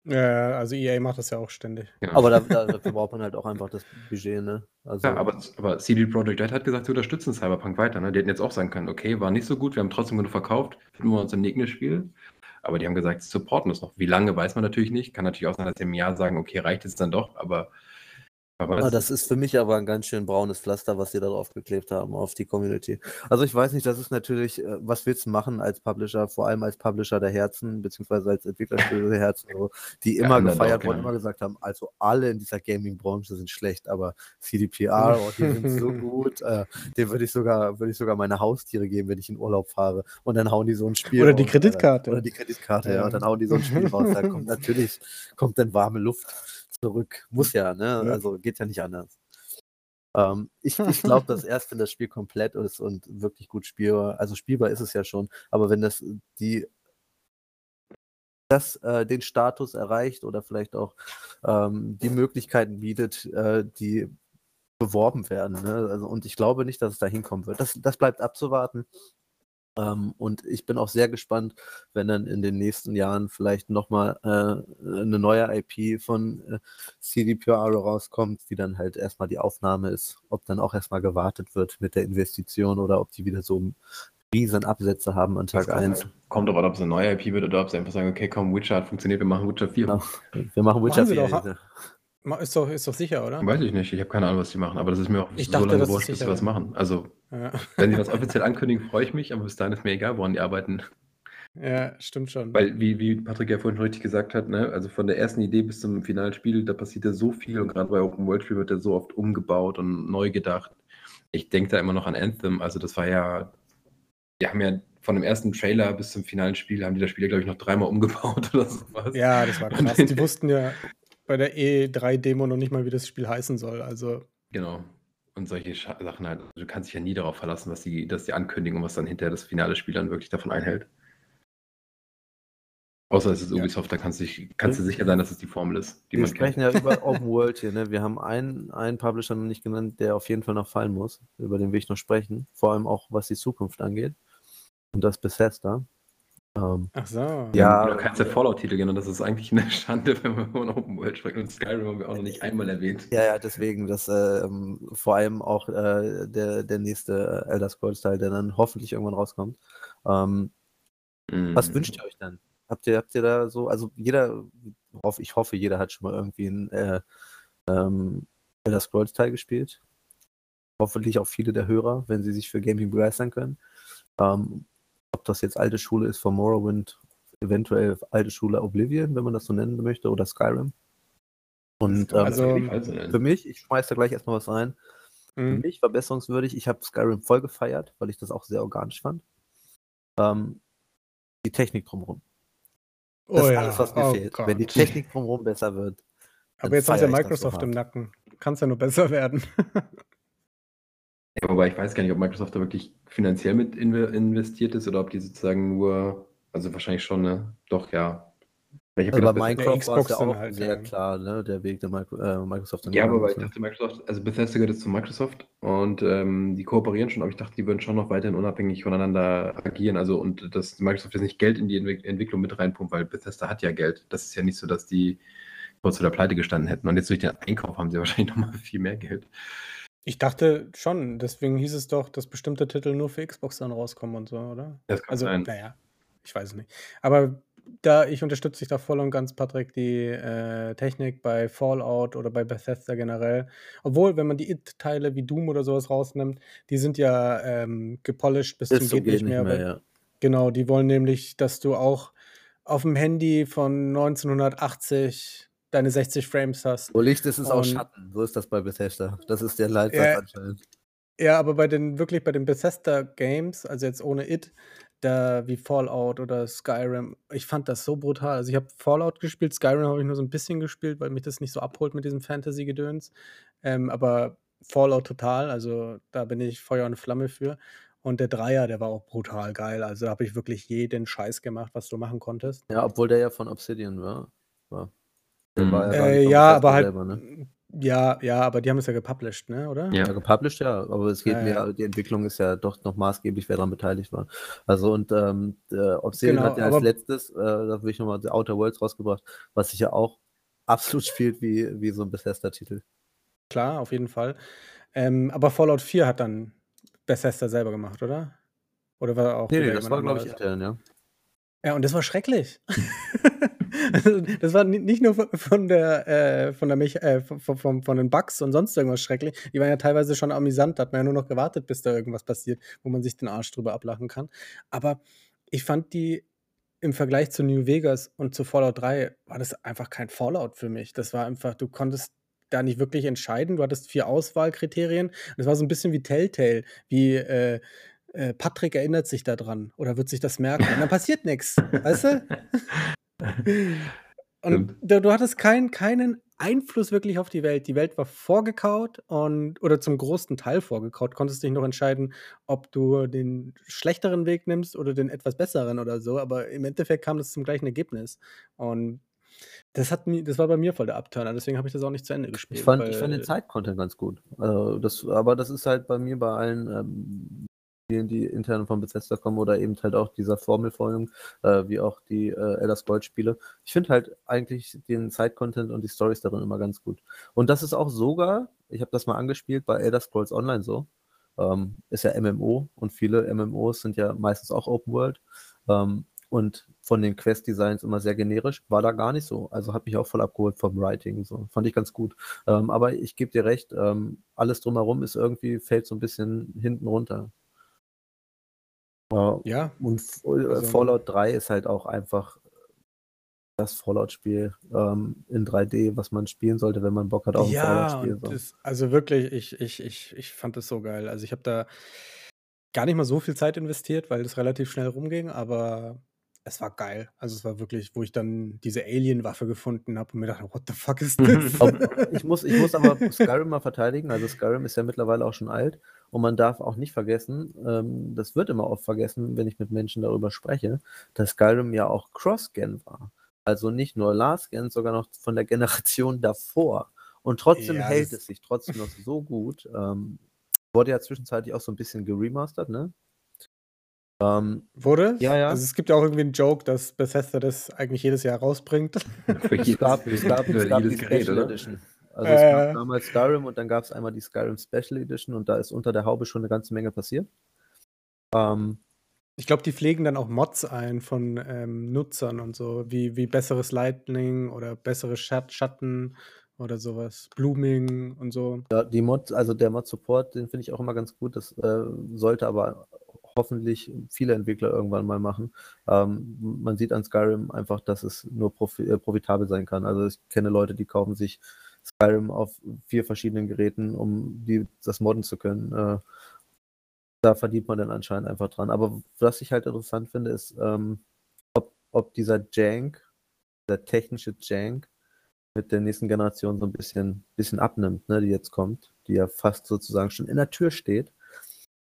Ja, also EA macht das ja auch ständig. Genau. Aber da, da, dafür braucht man halt auch einfach das Budget, ne? Also, Ja, aber, aber CD Projekt Red hat gesagt, sie unterstützen Cyberpunk weiter. Ne? Die hätten jetzt auch sagen können, okay, war nicht so gut, wir haben trotzdem genug verkauft, finden wir uns im nächsten Spiel. Aber die haben gesagt, sie supporten das noch. Wie lange, weiß man natürlich nicht. Kann natürlich auch sein, dass sie im Jahr sagen, okay, reicht jetzt dann doch, aber. Aber Ah, das ist für mich aber ein ganz schön braunes Pflaster, was sie da drauf geklebt haben auf die Community. Also ich weiß nicht, das ist natürlich, äh, was willst du machen als Publisher, vor allem als Publisher der Herzen, beziehungsweise als Entwicklerstudio der Herzen, so, die Ja, immer Underdog, gefeiert wurden, genau. immer gesagt haben, also alle in dieser Gaming-Branche sind schlecht, aber CDPR, oh, die sind so *laughs* gut, äh, dem würde ich sogar, würde ich sogar meine Haustiere geben, wenn ich in Urlaub fahre. Und dann hauen die so ein Spiel Oder die Kreditkarte. Alter. Oder die Kreditkarte, ja. Ja. Und dann hauen die so ein Spiel raus. Da kommt *laughs* natürlich, kommt dann warme Luft zurück. Muss ja, ne? Ja. Also geht ja nicht anders. Ähm, ich ich glaube, dass *laughs* erst, wenn das Spiel komplett ist und wirklich gut spielbar, also spielbar ist es ja schon, aber wenn das die das äh, den Status erreicht oder vielleicht auch ähm, die Möglichkeiten bietet, äh, die beworben werden. Ne? Also, und ich glaube nicht, dass es da hinkommen wird. Das, das bleibt abzuwarten. Ähm, und ich bin auch sehr gespannt, wenn dann in den nächsten Jahren vielleicht nochmal äh, eine neue IP von äh, CDPR rauskommt, die dann halt erstmal die Aufnahme ist, ob dann auch erstmal gewartet wird mit der Investition oder ob die wieder so riesen Absätze haben an Tag Das 1. Kommt aber, ob es eine neue IP wird oder ob sie einfach sagen, okay, komm, Witcher hat funktioniert, wir machen Witcher 4. Genau. Wir machen Witcher Machen sie 4. Ma- Ist doch, ist doch sicher, oder? Weiß ich nicht, ich habe keine Ahnung, was die machen, aber das ist mir auch Ich so dachte, lange das ist wurscht, bis sie sicher. was machen. Also, Ja, *laughs* wenn sie was offiziell ankündigen, freue ich mich, aber bis dahin ist mir egal, woran die arbeiten. ja stimmt schon. Weil, wie, wie Patrick ja vorhin schon richtig gesagt hat, ne, also von der ersten Idee bis zum finalen Spiel, da passiert ja so viel und gerade bei Open World Spiel wird ja so oft umgebaut und neu gedacht. Ich denke da immer noch an Anthem, also das war ja, die haben ja von dem ersten Trailer bis zum finalen Spiel, haben die das Spiel, glaube ich, noch dreimal umgebaut *laughs* oder sowas. Ja, das war Und krass. Die wussten ja bei der E3-Demo noch nicht mal, wie das Spiel heißen soll. Also, Genau. Und solche Scha- Sachen halt. Also du kannst dich ja nie darauf verlassen, was die, dass die Ankündigung, was dann hinterher das finale Spiel dann wirklich davon einhält. Außer es ist Ja. Ubisoft, da kannst du, kannst du sicher sein, dass es die Formel ist, die Wir man sprechen kennt. ja über *laughs* Open World hier. Ne? Wir haben einen, einen Publisher noch nicht genannt, der auf jeden Fall noch fallen muss. Über den will ich noch sprechen. Vor allem auch, was die Zukunft angeht. Und das Bethesda. Ähm, ach so. Ja. Noch keinen der Fallout-Titel genannt. Das ist eigentlich eine Schande, *laughs* wenn wir von Open World sprechen. Und Skyrim haben wir auch noch nicht einmal erwähnt. ja, ja, deswegen, dass ähm, vor allem auch äh, der, der nächste Elder Scrolls-Teil, der dann hoffentlich irgendwann rauskommt. Ähm, Was Mhm. wünscht ihr euch denn? Habt ihr, habt ihr da so, also jeder, hoff- ich hoffe, jeder hat schon mal irgendwie einen äh, ähm, Elder Scrolls Teil gespielt. Hoffentlich auch viele der Hörer, wenn sie sich für Gaming begeistern können. Ähm, ob das jetzt alte Schule ist von Morrowind, eventuell alte Schule Oblivion, wenn man das so nennen möchte, oder Skyrim. Und ähm, Also- auf jeden Fall so nennen. für mich, ich schmeiß da gleich erstmal was rein. Für Mhm. mich verbesserungswürdig. Ich habe Skyrim voll gefeiert, weil ich das auch sehr organisch fand. Ähm, die Technik drumherum. Das Oh ist ja. alles, was mir oh fehlt. Gott. Wenn die Technik drumherum besser wird. Aber jetzt sie ja Microsoft im Nacken. Kann es ja nur besser *laughs* werden. Wobei ich weiß gar nicht, ob Microsoft da wirklich finanziell mit inve- investiert ist oder ob die sozusagen nur, also wahrscheinlich schon, ne? Doch, ja. Also bei Minecraft war es Xbox ja auch halt, sehr klar, ne, der Weg der Micro äh, Microsoft. dann Ja, aber ich ne? dachte, Microsoft, also Bethesda gehört jetzt zu Microsoft und ähm, die kooperieren schon, aber ich dachte, die würden schon noch weiterhin unabhängig voneinander agieren. Also und dass Microsoft jetzt nicht Geld in die Entwick Entwicklung mit reinpumpt, weil Bethesda hat ja Geld. Das ist ja nicht so, dass die kurz vor der Pleite gestanden hätten. Und jetzt durch den Einkauf haben sie wahrscheinlich nochmal viel mehr Geld. Ich dachte schon, deswegen hieß es doch, dass bestimmte Titel nur für Xbox dann rauskommen und so, oder? Das kann Also, sein. naja, ich weiß es nicht. Aber da, ich unterstütze dich da voll und ganz, Patrick, die äh, Technik bei Fallout oder bei Bethesda generell. Obwohl, wenn man die It-Teile wie Doom oder sowas rausnimmt, die sind ja ähm, gepolished bis, Bis zum zum geht nicht mehr. weil- ja. Genau, die wollen nämlich, dass du auch auf dem Handy von 1980 deine 60 Frames hast. Wo Licht ist, ist auch Schatten. So ist das bei Bethesda. Das ist der Leitsatz Ja. anscheinend. Ja, aber bei den, wirklich bei den Bethesda Games, also jetzt ohne It, da wie Fallout oder Skyrim. Ich fand das so brutal. Also ich habe Fallout gespielt, Skyrim habe ich nur so ein bisschen gespielt, weil mich das nicht so abholt mit diesem Fantasy-Gedöns. Ähm, aber Fallout total, also da bin ich Feuer und Flamme für. Und der Dreier, der war auch brutal geil. Also da habe ich wirklich jeden Scheiß gemacht, was du machen konntest. Ja, obwohl der ja von Obsidian war. war. Äh, nicht vom ja, aber halt. selber, ne? Ja, ja, aber die haben es ja gepublished, ne, oder? Ja. Ja, gepublished, ja, aber es geht Ja, mehr, ja. die Entwicklung ist ja doch noch maßgeblich, wer daran beteiligt war. Also und ähm, der Obsidian Genau, hat ja als letztes, äh, da will ich nochmal The Outer Worlds rausgebracht, was sich ja auch *laughs* absolut spielt wie, wie so ein Bethesda-Titel. Klar, auf jeden Fall. Ähm, aber Fallout 4 hat dann Bethesda selber gemacht, oder? Oder war auch Nee, nee, das war, glaube ich, intern, ja. Ja, und das war schrecklich. *laughs* *laughs* das war ni- nicht nur von- der, äh, von, der Mech äh, von, von, von den Bugs und sonst irgendwas schrecklich. Die waren ja teilweise schon amüsant, da hat man ja nur noch gewartet, bis da irgendwas passiert, wo man sich den Arsch drüber ablachen kann. Aber ich fand die im Vergleich zu New Vegas und zu Fallout 3 war das einfach kein Fallout für mich. Das war einfach, du konntest da nicht wirklich entscheiden. Du hattest vier Auswahlkriterien. Das war so ein bisschen wie Telltale, wie äh, äh, Patrick erinnert sich daran oder wird sich das merken. Und dann passiert nichts, weißt du? *laughs* *laughs* Und du, du hattest kein, keinen Einfluss wirklich auf die Welt. Die Welt war vorgekaut und oder zum großen Teil vorgekaut. Konntest dich noch entscheiden, ob du den schlechteren Weg nimmst oder den etwas besseren oder so. Aber im Endeffekt kam das zum gleichen Ergebnis. Und das hat mir, das war bei mir voll der Abturner. Deswegen habe ich das auch nicht zu Ende gespielt. Ich fand, ich fand den Zeit-Content ganz gut. Also das, aber das ist halt bei mir bei allen ähm, Spielen, die intern von Bethesda kommen oder eben halt auch dieser Formelfolgen, äh, wie auch die äh, Elder Scrolls Spiele. Ich finde halt eigentlich den Zeit-Content und die Stories darin immer ganz gut. Und das ist auch sogar, ich habe das mal angespielt bei Elder Scrolls Online so, ähm, ist ja MMO und viele MMOs sind ja meistens auch Open World. Ähm, und von den Quest-Designs immer sehr generisch, war da gar nicht so. Also hat mich auch voll abgeholt vom Writing. So. Fand ich ganz gut. Ähm, aber ich gebe dir recht, ähm, alles drumherum ist irgendwie, fällt so ein bisschen hinten runter. Ja, Ja, und äh, Also- Fallout 3 ist halt auch einfach das Fallout-Spiel ähm, in 3D, was man spielen sollte, wenn man Bock hat auf ein Ja, Fallout-Spiel. So. das, also wirklich, ich, ich, ich, ich fand das so geil. Also ich habe da gar nicht mal so viel Zeit investiert, weil das relativ schnell rumging, aber es war geil. Also es war wirklich, wo ich dann diese Alien-Waffe gefunden habe und mir dachte, what the fuck ist *laughs* das? Ich, muss, ich muss aber Skyrim mal verteidigen. Also Skyrim ist ja mittlerweile auch schon alt und man darf auch nicht vergessen, ähm, das wird immer oft vergessen, wenn ich mit Menschen darüber spreche, dass Skyrim ja auch Cross-Gen war. Also nicht nur Last-Gen, sogar noch von der Generation davor. Und trotzdem Ja, hält es sich trotzdem noch so gut. Ähm, wurde ja zwischenzeitlich auch so ein bisschen geremastert, ne? Ähm, Wurde? Ja, ja. Also es gibt ja auch irgendwie einen Joke, dass Bethesda das eigentlich jedes Jahr rausbringt. *laughs* Für es jedes, gab, es gab, für es gab die jedes Gerät, Special oder? Edition. Also es gab Äh. damals Skyrim und dann gab es einmal die Skyrim Special Edition und da ist unter der Haube schon eine ganze Menge passiert. Ähm, Ich glaube, die pflegen dann auch Mods ein von ähm, Nutzern und so, wie, wie besseres Lightning oder bessere Schat Schatten oder sowas. Blooming und so. ja, die Mod, also der Mod-Support, den finde ich auch immer ganz gut. Das äh, sollte aber hoffentlich viele Entwickler irgendwann mal machen. Ähm, man sieht an Skyrim einfach, dass es nur profi äh, profitabel sein kann. Also ich kenne Leute, die kaufen sich Skyrim auf vier verschiedenen Geräten, um die, das modden zu können. Äh, da verdient man dann anscheinend einfach dran. Aber was ich halt interessant finde, ist, ähm, ob, ob dieser Jank, der technische Jank, mit der nächsten Generation so ein bisschen, bisschen abnimmt, ne, die jetzt kommt, die ja fast sozusagen schon in der Tür steht.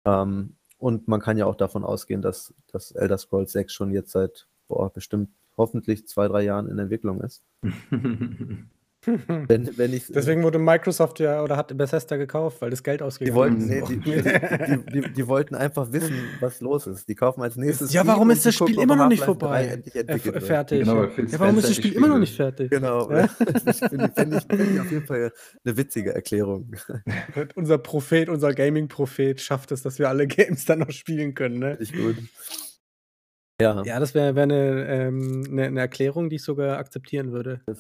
Ähm, und man kann ja auch davon ausgehen, dass das Elder Scrolls 6 schon jetzt seit boah, bestimmt hoffentlich zwei, drei Jahren in Entwicklung ist. *laughs* *laughs* Wenn, wenn ich, Deswegen wurde Microsoft ja oder hat Bethesda gekauft, weil das Geld ausgegeben wollten, ist. nee, die, die, die, die wollten einfach wissen, was los ist. Die kaufen als nächstes. Ja, warum ist das Spiel immer noch nicht Half-Life 3 vorbei? Äh, fertig. Genau, ja, warum ist das Spiel immer noch nicht fertig? Genau. *laughs* Das finde ich, ich, ich auf jeden Fall eine witzige Erklärung. unser Prophet, unser Gaming-Prophet schafft es, dass wir alle Games dann noch spielen können. Ne? Richtig gut. Ja. Ja, das wäre wär eine, ähm, eine, eine Erklärung, die ich sogar akzeptieren würde. *laughs*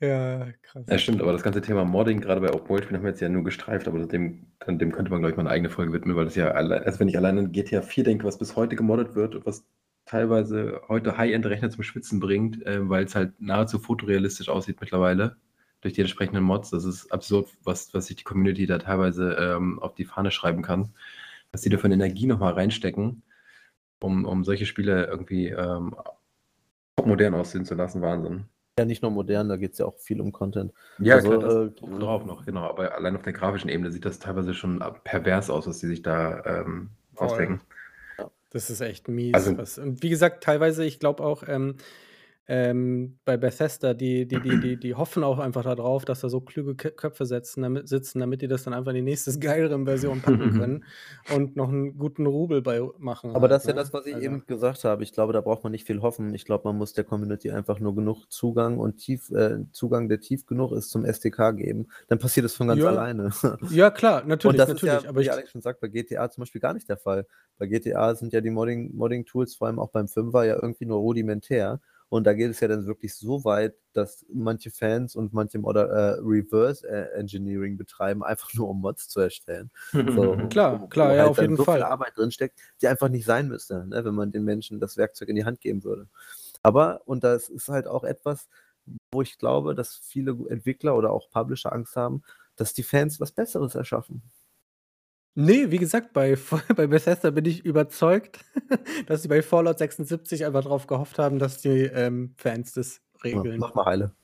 ja, krass. Ja, stimmt, aber das ganze Thema Modding, gerade bei Open World haben wir jetzt ja nur gestreift, aber dem, dem könnte man, glaube ich, mal eine eigene Folge widmen, weil das ja, also wenn ich allein an GTA 4 denke, was bis heute gemoddet wird und was teilweise heute High-End-Rechner zum Schwitzen bringt, äh, weil es halt nahezu fotorealistisch aussieht mittlerweile. Durch die entsprechenden Mods. Das ist absurd, was, was sich die Community da teilweise ähm, auf die Fahne schreiben kann. Was die da für eine Energie nochmal reinstecken, um, um solche Spiele irgendwie ähm, modern aussehen zu lassen. Wahnsinn. Ja, nicht nur modern, da geht es ja auch viel um Content. Ja, also, klar, das äh, drauf noch, genau. Aber allein auf der grafischen Ebene sieht das teilweise schon pervers aus, was die sich da ähm, ausdenken. Das ist echt mies. Also, was, und wie gesagt, teilweise, ich glaube auch, ähm, ähm, bei Bethesda, die, die, die, die, die hoffen auch einfach darauf, dass da so kluge Köpfe setzen, damit, sitzen, damit die das dann einfach in die nächste *laughs* geilere Version packen *laughs* können und noch einen guten Rubel bei machen. Aber halt, das ist ja ne? das, was ich also. eben gesagt habe. Ich glaube, da braucht man nicht viel hoffen. Ich glaube, man muss der Community einfach nur genug Zugang und tief, äh, Zugang, der tief genug ist zum SDK geben. Dann passiert es von ganz ja. alleine. *laughs* Ja, klar, natürlich. Und das natürlich, ist ja, aber wie Alex schon sagt, bei GTA zum Beispiel gar nicht der Fall. Bei GTA sind ja die Modding-Tools, Modding vor allem auch beim Fünfer, ja irgendwie nur rudimentär. Und da geht es ja dann wirklich so weit, dass manche Fans und manche Modder äh, Reverse äh, Engineering betreiben, einfach *laughs* nur um Mods zu erstellen. So, klar, *laughs* wo, klar, wo ja, halt auf jeden so Fall. viel Arbeit drinsteckt, die einfach nicht sein müsste, ne, wenn man den Menschen das Werkzeug in die Hand geben würde. Aber, und das ist halt auch etwas, wo ich glaube, dass viele Entwickler oder auch Publisher Angst haben, dass die Fans was Besseres erschaffen. Nee, wie gesagt, bei *laughs* bei Bethesda bin ich überzeugt, *laughs* dass sie bei Fallout 76 einfach drauf gehofft haben, dass die, ähm, Fans das Ja, regeln. mach mal heile.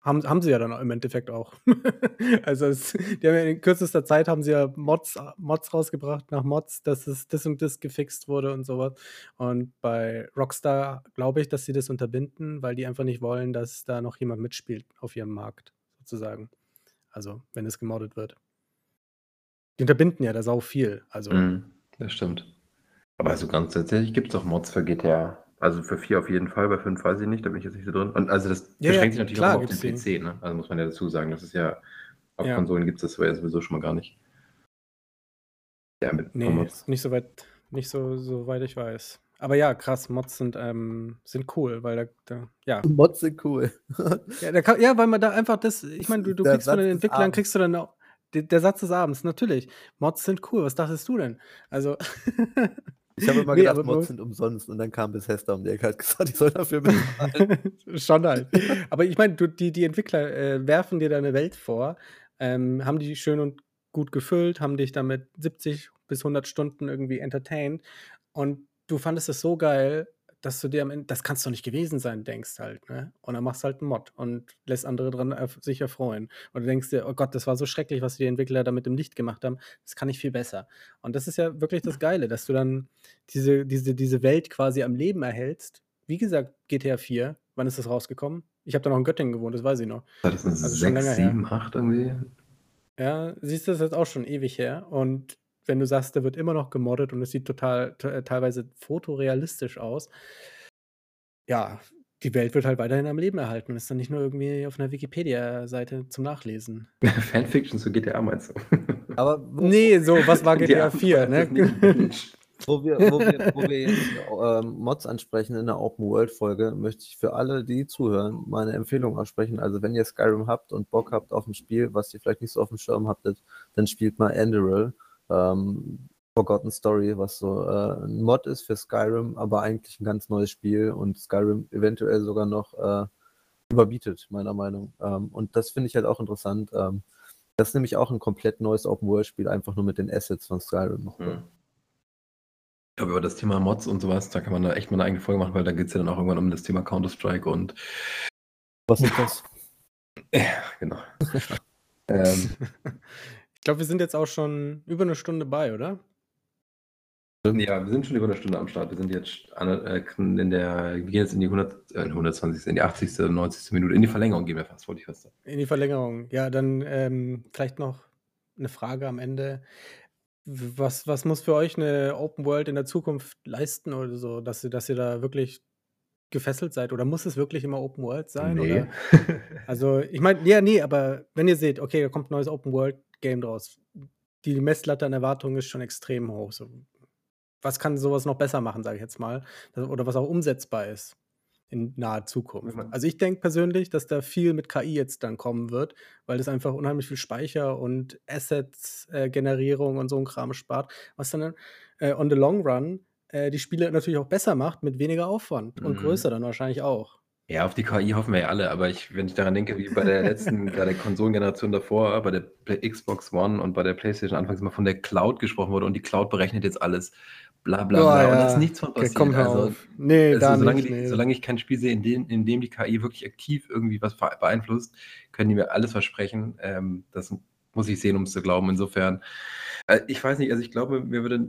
Haben haben sie ja dann im Endeffekt auch. *laughs* Also, es die haben ja in kürzester Zeit haben sie ja Mods Mods rausgebracht nach Mods, dass es das und das gefixt wurde und so was. Und bei Rockstar glaube ich, dass sie das unterbinden, weil die einfach nicht wollen, dass da noch jemand mitspielt auf ihrem Markt sozusagen. Also, wenn es gemoddet wird. Die unterbinden ja da sau viel. Also. Mhm, das stimmt. Aber also ganz tatsächlich gibt es auch Mods für GTA. Also für 4 auf jeden Fall, bei 5 weiß ich nicht, da bin ich jetzt nicht so drin. Und also das ja, beschränkt ja, sich natürlich klar, auch auf den PC, ne? Also muss man ja dazu sagen. Das ist ja, auf ja. Konsolen gibt es das ja sowieso schon mal gar nicht. Ja, mit nee, Mods. nicht so weit, nicht so, so weit ich weiß. Aber ja, krass, Mods sind, ähm, sind cool, weil da, da ja. Mods sind cool. ja, kann, ja, weil man da einfach das, ich meine, du, du kriegst von den Entwicklern, kriegst du dann auch, der, der Satz des Abends, natürlich. Mods sind cool, was dachtest du denn? Also. Ich habe immer *laughs* nee, gedacht, Mods sind umsonst und dann kam Bethesda um die Ecke hat gesagt, ich soll dafür bezahlen. *laughs* Schon halt. Aber ich meine, die, die Entwickler äh, werfen dir deine Welt vor, ähm, haben die schön und gut gefüllt, haben dich damit 70 bis 100 Stunden irgendwie entertained und du fandest es so geil, dass du dir am Ende, das kannst doch nicht gewesen sein, denkst halt, ne? Und dann machst du halt einen Mod und lässt andere dran erf sich erfreuen. Und du denkst dir, oh Gott, das war so schrecklich, was die Entwickler da mit dem Licht gemacht haben. Das kann ich viel besser. Und das ist ja wirklich das Geile, dass du dann diese, diese, diese Welt quasi am Leben erhältst. Wie gesagt, GTA 4, wann ist das rausgekommen? Ich habe da noch in Göttingen gewohnt, das weiß ich noch. Das ist also 6, 7, 8 irgendwie. Ja, siehst du, das ist jetzt auch schon ewig her. Und wenn du sagst, der wird immer noch gemoddet und es sieht total äh, teilweise fotorealistisch aus. Ja, die Welt wird halt weiterhin am Leben erhalten und ist dann nicht nur irgendwie auf einer Wikipedia-Seite zum Nachlesen. *laughs* Fanfiction zu GTA meinst du? *laughs* Aber nee, so, was war *laughs* GTA 4, ne? wo wir, wo wir, wo wir jetzt äh, Mods ansprechen in der Open World Folge, möchte ich für alle, die zuhören, meine Empfehlung aussprechen. Also wenn ihr Skyrim habt und Bock habt auf ein Spiel, was ihr vielleicht nicht so auf dem Schirm habt, dann spielt mal Enderal ähm, Forgotten Story, was so äh, ein Mod ist für Skyrim, aber eigentlich ein ganz neues Spiel und Skyrim eventuell sogar noch äh, überbietet, meiner Meinung. Ähm, und das finde ich halt auch interessant. Ähm, das ist nämlich auch ein komplett neues Open-World-Spiel, einfach nur mit den Assets von Skyrim noch. Hm. Ich glaube, über das Thema Mods und sowas, da kann man da echt mal eine eigene Folge machen, weil da geht es ja dann auch irgendwann um das Thema Counter-Strike und. Was ist das? *laughs* Ja, genau. *laughs* ähm, *laughs* glaube, wir sind jetzt auch schon über eine Stunde bei, oder? Ja, wir sind schon über eine Stunde am Start. Wir sind jetzt äh, in der, wir gehen jetzt in die 100, äh, 120, in die 80., 90. Minute, in die Verlängerung gehen wir fast, wollte ich fast sagen. In die Verlängerung. Ja, dann ähm, vielleicht noch eine Frage am Ende. Was, was muss für euch eine Open World in der Zukunft leisten oder so, dass ihr, dass ihr da wirklich gefesselt seid? Oder muss es wirklich immer Open World sein? Nee. Oder? *laughs* Also, ich meine, ja, nee, aber wenn ihr seht, okay, da kommt ein neues Open World Game draus. Die Messlatte an Erwartungen ist schon extrem hoch. So, was kann sowas noch besser machen, sage ich jetzt mal? Oder was auch umsetzbar ist in naher Zukunft. Also ich denke persönlich, dass da viel mit KI jetzt dann kommen wird, weil das einfach unheimlich viel Speicher und Assets-Generierung äh, und so ein Kram spart, was dann äh, on the long run äh, die Spiele natürlich auch besser macht mit weniger Aufwand mhm. und größer dann wahrscheinlich auch. Ja, auf die KI hoffen wir ja alle, aber ich, wenn ich daran denke, wie bei der letzten, *laughs* bei der Konsolengeneration davor, bei der Xbox One und bei der PlayStation anfangs mal von der Cloud gesprochen wurde und die Cloud berechnet jetzt alles, bla bla Oh, bla. Und ja. da ist nichts von Okay, passiert. hör also. Nee, also, da solange, nicht. die, Nee. solange ich kein Spiel sehe, in dem, in dem die KI wirklich aktiv irgendwie was beeinflusst, können die mir alles versprechen. Ähm, das muss ich sehen, um es zu glauben. Insofern, äh, ich weiß nicht, also ich glaube, mir würde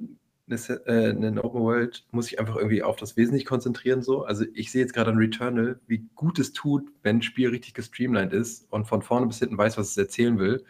eine, äh, Open World muss ich einfach irgendwie auf das Wesentliche konzentrieren. So. Also ich sehe jetzt gerade an Returnal, wie gut es tut, wenn ein Spiel richtig gestreamlined ist und von vorne bis hinten weiß, was es erzählen will.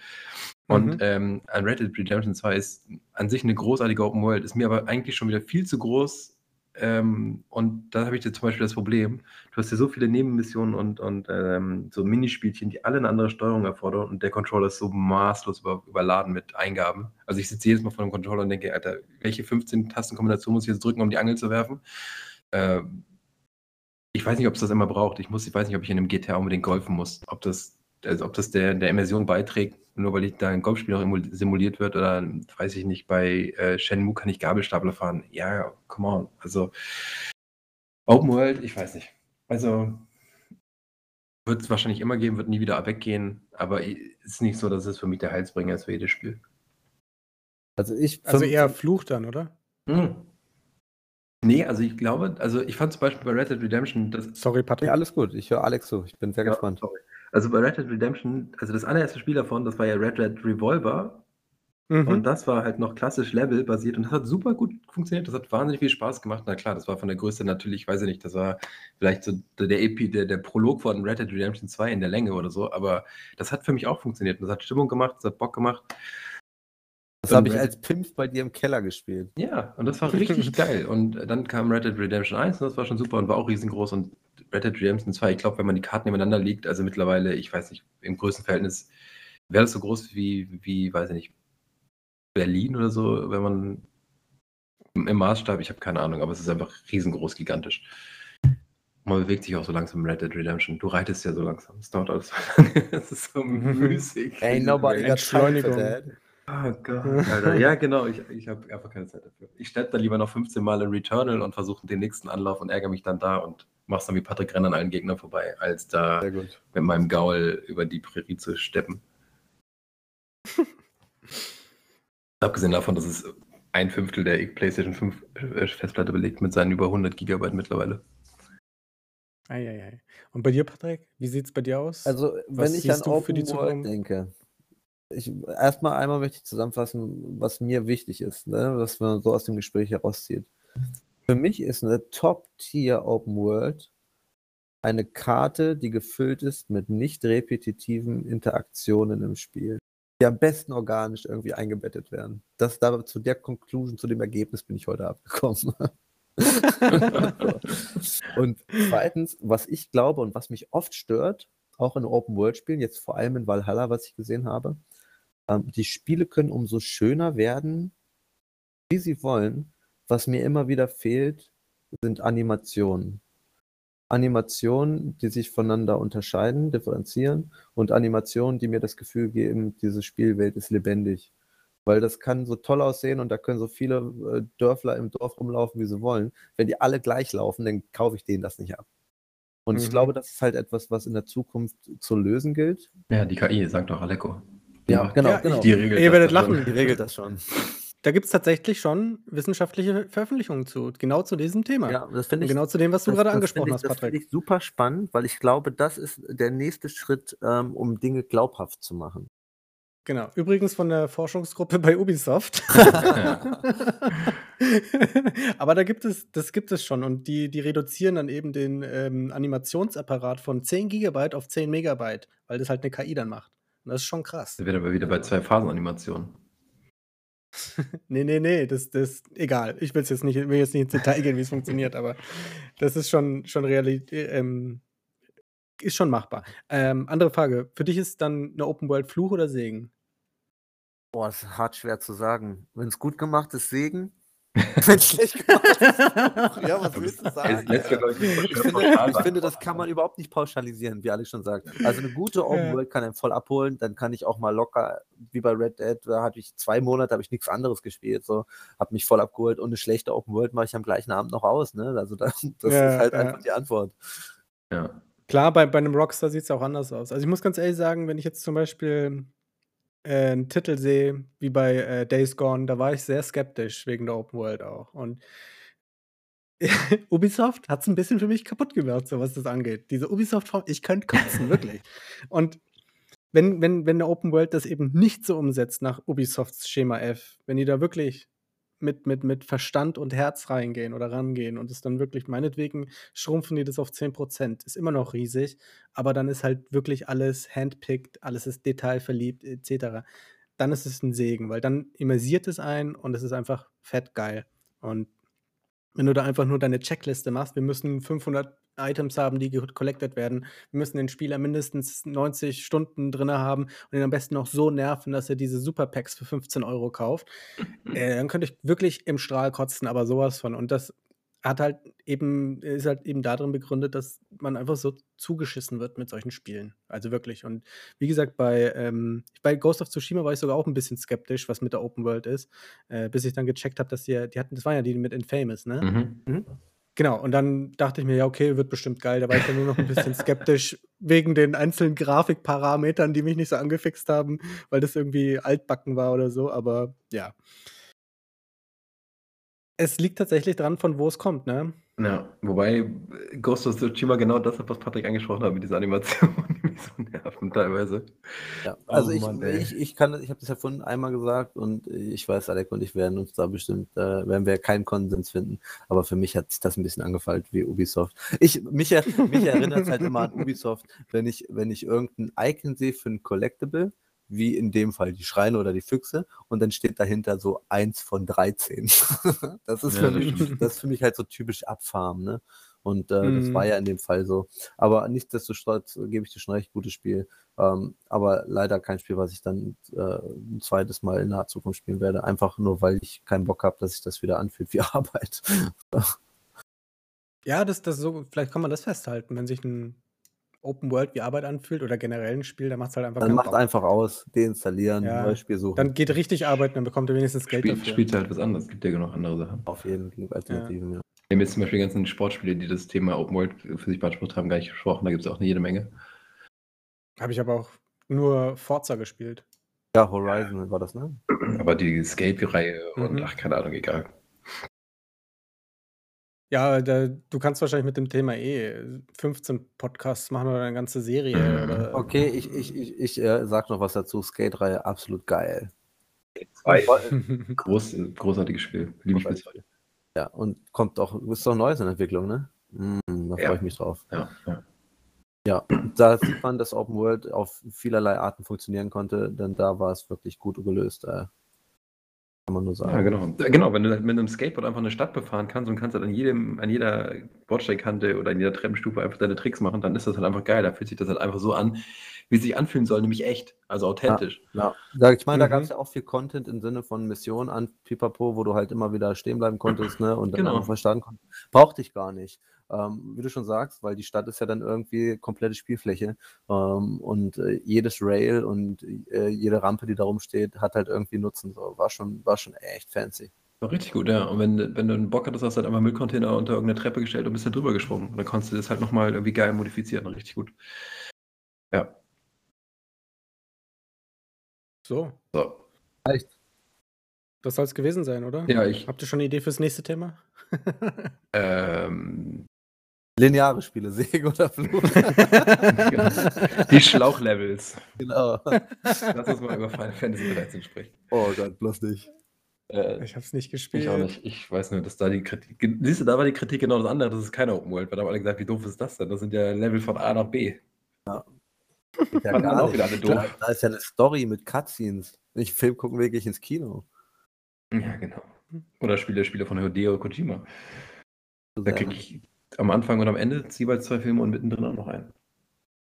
Und Mhm. ähm, an Red Dead Redemption 2 ist an sich eine großartige Open World, ist mir aber eigentlich schon wieder viel zu groß. Ähm, und da habe ich jetzt zum Beispiel das Problem, du hast ja so viele Nebenmissionen und, und ähm, so Minispielchen, die alle eine andere Steuerung erfordern und der Controller ist so maßlos über, überladen mit Eingaben. Also ich sitze jedes Mal vor dem Controller und denke, Alter, welche 15 Tastenkombinationen muss ich jetzt drücken, um die Angel zu werfen? Ähm, ich weiß nicht, ob es das immer braucht. Ich, muss, ich weiß nicht, ob ich in einem GTA unbedingt golfen muss. Ob das, also ob das der, der Immersion beiträgt, nur weil ich da ein Golfspiel noch simuliert wird oder weiß ich nicht, bei äh, Shenmue kann ich Gabelstapler fahren. Ja, come on. Also Open World, ich weiß nicht. Also wird es wahrscheinlich immer geben, wird nie wieder weggehen, aber es ist nicht so, dass es für mich der Heilsbringer ist für jedes Spiel. Also ich Also fünf- eher Fluch dann, oder? Hm. Nee, also ich glaube, also ich fand zum Beispiel bei Red Dead Redemption, das Sorry, Patrick. Alles gut. Ich höre Alex zu. Ich bin sehr Ja, gespannt. sorry. Also bei Red Dead Redemption, also das allererste Spiel davon, das war ja Red Dead Revolver Mhm. und das war halt noch klassisch Level-basiert und das hat super gut funktioniert. Das hat wahnsinnig viel Spaß gemacht. Na klar, das war von der Größe natürlich, weiß ich nicht, das war vielleicht so der, EP, der, der Prolog von Red Dead Redemption 2 in der Länge oder so, aber das hat für mich auch funktioniert. Das hat Stimmung gemacht, das hat Bock gemacht. Das habe Und ich als Pimp bei dir im Keller gespielt. Ja, und das war richtig *laughs* geil. Und dann kam Red Dead Redemption 1 und das war schon super und war auch riesengroß. Und Red Dead Redemption 2, ich glaube, wenn man die Karten nebeneinander liegt, also mittlerweile, ich weiß nicht, im Größenverhältnis, wäre das so groß wie, wie, weiß ich nicht, Berlin oder so, wenn man im, Maßstab, ich habe keine Ahnung, aber es ist einfach riesengroß, gigantisch. Man bewegt sich auch so langsam im Red Dead Redemption. Du reitest ja so langsam. Es dauert alles so lange. *laughs* Es ist so Mhm. müßig. Diese nobody got time for Entschleunigung. that. Oh Gott, Alter. Ja, genau. Ich, ich habe einfach keine Zeit dafür. Ich sterbe dann lieber noch 15 Mal in Returnal und versuche den nächsten Anlauf und ärgere mich dann da und mach's dann wie Patrick Renn an allen Gegnern vorbei, als da mit meinem Gaul über die Prärie zu steppen. *laughs* Abgesehen davon, dass es ein Fünftel der PlayStation 5 äh, Festplatte belegt mit seinen über 100 Gigabyte mittlerweile. Eieiei. Und bei dir, Patrick? Wie sieht es bei dir aus? Also, wenn Was ich an du für die Open World Zukunft? denke, ich, erstmal einmal möchte ich zusammenfassen, was mir wichtig ist, ne, was man so aus dem Gespräch herauszieht. Für mich ist eine Top-Tier Open World eine Karte, die gefüllt ist mit nicht repetitiven Interaktionen im Spiel, die am besten organisch irgendwie eingebettet werden. Das da zu der Conclusion, zu dem Ergebnis bin ich heute abgekommen. *laughs* und zweitens, was ich glaube und was mich oft stört, auch in Open-World-Spielen, jetzt vor allem in Valhalla, was ich gesehen habe, ähm, die Spiele können umso schöner werden, wie sie wollen. Was mir immer wieder fehlt, sind Animationen. Animationen, die sich voneinander unterscheiden, differenzieren und Animationen, die mir das Gefühl geben, diese Spielwelt ist lebendig. Weil das kann so toll aussehen und da können so viele äh, Dörfler im Dorf rumlaufen, wie sie wollen. Wenn die alle gleich laufen, dann kaufe ich denen das nicht ab. Und ich Mhm. glaube, das ist halt etwas, was in der Zukunft zu lösen gilt. Ja, die KI, sagt doch Aleko. Ja, genau, Ja, genau. Die regelt Ihr werdet lachen. Die regelt das schon. Da gibt es tatsächlich schon wissenschaftliche Veröffentlichungen zu, genau zu diesem Thema. Ja, das finde Und ich, genau zu dem, was du das- gerade das angesprochen ich, hast, Das finde Patrick. ich super spannend, weil ich glaube, das ist der nächste Schritt, ähm, um Dinge glaubhaft zu machen. Genau. Übrigens von der Forschungsgruppe bei Ubisoft. *laughs* *laughs* Aber da gibt es, das gibt es schon. Und die, die reduzieren dann eben den ähm, Animationsapparat von 10 Gigabyte auf 10 Megabyte, weil das halt eine KI dann macht. Und das ist schon krass. Da wird aber wieder bei zwei Phasenanimationen. Nee, nee, nee, das, das, egal. Ich will jetzt nicht, will jetzt nicht ins Detail gehen, wie es funktioniert, aber das ist schon, schon Realität, ähm, ist schon machbar. Ähm, andere Frage. Für dich ist dann eine Open World Fluch oder Segen? Boah, ist hart schwer zu sagen. Wenn es gut gemacht ist, Segen. Wenn es schlecht gemacht ist. Ja, was willst du sagen? Ich, finde, ich finde, das kann man überhaupt nicht pauschalisieren, wie Alex schon sagt. Also eine gute Open. World kann einen voll abholen, dann kann ich auch mal locker, wie bei Red Dead, da hatte ich zwei Monate, habe ich nichts anderes gespielt, so, habe mich voll abgeholt und eine schlechte Open World mache ich am gleichen Abend noch aus, ne? Also da, *laughs* das Ja, ist halt ja. einfach die Antwort. Ja. Klar, bei, bei einem Rockstar sieht es auch anders aus. Also ich muss ganz ehrlich sagen, wenn ich jetzt zum Beispiel äh, einen Titel sehe, wie bei äh, Days Gone, da war ich sehr skeptisch wegen der Open World auch. Und *laughs* Ubisoft hat es ein bisschen für mich kaputt gemacht, so was das angeht. Diese Ubisoft-Form, ich könnte kotzen, *laughs* wirklich. Und wenn, wenn, wenn eine Open World das eben nicht so umsetzt nach Ubisofts Schema F, wenn die da wirklich mit, mit, mit Verstand und Herz reingehen oder rangehen und es dann wirklich, meinetwegen schrumpfen die das auf 10%, ist immer noch riesig, aber dann ist halt wirklich alles handpicked, alles ist detailverliebt, etc. Dann ist es ein Segen, weil dann immersiert es ein und es ist einfach fett geil. Und wenn du da einfach nur deine Checkliste machst, wir müssen 500 Items haben, die collected werden. Wir müssen den Spieler mindestens 90 Stunden drin haben und ihn am besten noch so nerven, dass er diese Superpacks für 15 Euro kauft. *laughs* Äh, dann könnte ich wirklich im Strahl kotzen, aber sowas von. Und das hat halt eben, ist halt eben darin begründet, dass man einfach so zugeschissen wird mit solchen Spielen. Also wirklich. Und wie gesagt, bei, ähm, bei Ghost of Tsushima war ich sogar auch ein bisschen skeptisch, was mit der Open World ist, äh, bis ich dann gecheckt habe, dass die, die hatten, das waren ja die mit Infamous, ne? Mhm. Mhm. Genau, und dann dachte ich mir, ja, okay, wird bestimmt geil. Da war ich dann nur noch ein bisschen skeptisch wegen den einzelnen Grafikparametern, die mich nicht so angefixt haben, weil das irgendwie altbacken war oder so. Aber ja. Es liegt tatsächlich dran, von wo es kommt, ne? Ja, wobei Ghost of Tsushima genau das hat, was Patrick angesprochen hat mit dieser Animation, *laughs* die mich so nerven teilweise. Ja, also oh, ich, Mann, ich, ich kann, ich habe das ja vorhin einmal gesagt und ich weiß, Alec und ich werden uns da bestimmt, äh, werden wir keinen Konsens finden, aber für mich hat sich das ein bisschen angefallen wie Ubisoft. Ich, mich, mich erinnert es halt immer an Ubisoft, wenn ich, wenn ich irgendein Icon sehe für ein Collectible, wie in dem Fall die Schreine oder die Füchse und dann steht dahinter so eins von 13. *laughs* das, ist ja, für mich, *laughs* das ist für mich halt so typisch Abfarmen, ne? Und äh, mhm. das war mhm. ja in dem Fall so. Aber nichtsdestotrotz gebe ich dir schon recht gutes Spiel. Ähm, aber leider kein Spiel, was ich dann äh, ein zweites Mal in naher Zukunft spielen werde. Einfach nur, weil ich keinen Bock habe, dass sich das wieder anfühlt wie *laughs* Arbeit. ja, das, das so, vielleicht kann man das festhalten, wenn sich ein Open World wie Arbeit anfühlt oder generell ein Spiel, dann macht es halt einfach Dann macht Bock. einfach aus, deinstallieren, ja, neues Spiel suchen. Dann geht richtig arbeiten, dann bekommt er wenigstens Geld Spiel, dafür. Spielt halt was anderes, gibt ja genug andere Sachen. Auf jeden Fall Alternativen, ja. ja. Wir haben jetzt zum Beispiel die ganzen Sportspiele, die das Thema Open World für sich beansprucht haben, gar nicht gesprochen. Da gibt es auch eine jede Menge. Habe ich aber auch nur Forza gespielt. Ja, Horizon war das, ne? Aber die Escape-Reihe mhm. und ach, keine Ahnung, egal. Ja, da, du kannst wahrscheinlich mit dem Thema eh 15 Podcasts machen oder eine ganze Serie. Mhm. Oder, okay, ich, ich, ich, ich äh, sag noch was dazu. Skate-Reihe, absolut geil. *laughs* Groß, großartiges Spiel. Liebe ich bis heute. Ja, und kommt auch, ist doch Neues in Entwicklung, ne? Mm, da freue ja. ich mich drauf. Ja, ja. ja, da sieht man, dass Open World auf vielerlei Arten funktionieren konnte, denn da war es wirklich gut gelöst. Äh, kann man nur sagen. Ja, genau. Genau, wenn du halt mit einem Skateboard einfach eine Stadt befahren kannst und kannst halt an, jedem, an jeder Bordsteinkante oder an jeder Treppenstufe einfach deine Tricks machen, dann ist das halt einfach geil. Da fühlt sich das halt einfach so an, wie es sich anfühlen soll, nämlich echt, also authentisch. Ja, ja. ich meine, mhm. da gab es ja auch viel Content im Sinne von Missionen an Pipapo, wo du halt immer wieder stehen bleiben konntest ne, und dann genau. einfach starten konntest. Brauchte ich gar nicht. Ähm, wie du schon sagst, weil die Stadt ist ja dann irgendwie komplette Spielfläche ähm, und äh, jedes Rail und äh, jede Rampe, die da rumsteht, hat halt irgendwie Nutzen. So. War, schon, war schon echt fancy. War richtig gut, ja. Und wenn, wenn du einen Bock hattest, hast du halt einfach Müllcontainer unter irgendeine Treppe gestellt und bist da drüber gesprungen. Und dann konntest du das halt nochmal irgendwie geil modifizieren. Richtig gut. Ja. So. So. Reicht. Das soll es gewesen sein, oder? Ja, ich. Habt ihr schon eine Idee fürs nächste Thema? *laughs* ähm, Lineare Spiele, *laughs* Säge oder Fluch. *laughs* Die Schlauchlevels. Genau. Lass uns mal über Final Fantasy 13 sprechen. Oh Gott, bloß nicht. Äh, ich hab's nicht gespielt. Ich auch nicht. Ich weiß nur, dass da die Kritik. Siehst du, da war die Kritik genau das andere. Das ist keine Open World. Weil da haben alle gesagt, wie doof ist das denn? Das sind ja Level von A nach B. Ja. *laughs* Ja, gar auch wieder alle doof. Da, da ist ja eine Story mit Cutscenes. Ich Film gucken wirklich ins Kino. Ja, genau. Oder Spiele, Spiele von Hideo Kojima. Da kriege ich am Anfang und am Ende jeweils zwei Filme und mittendrin auch noch einen.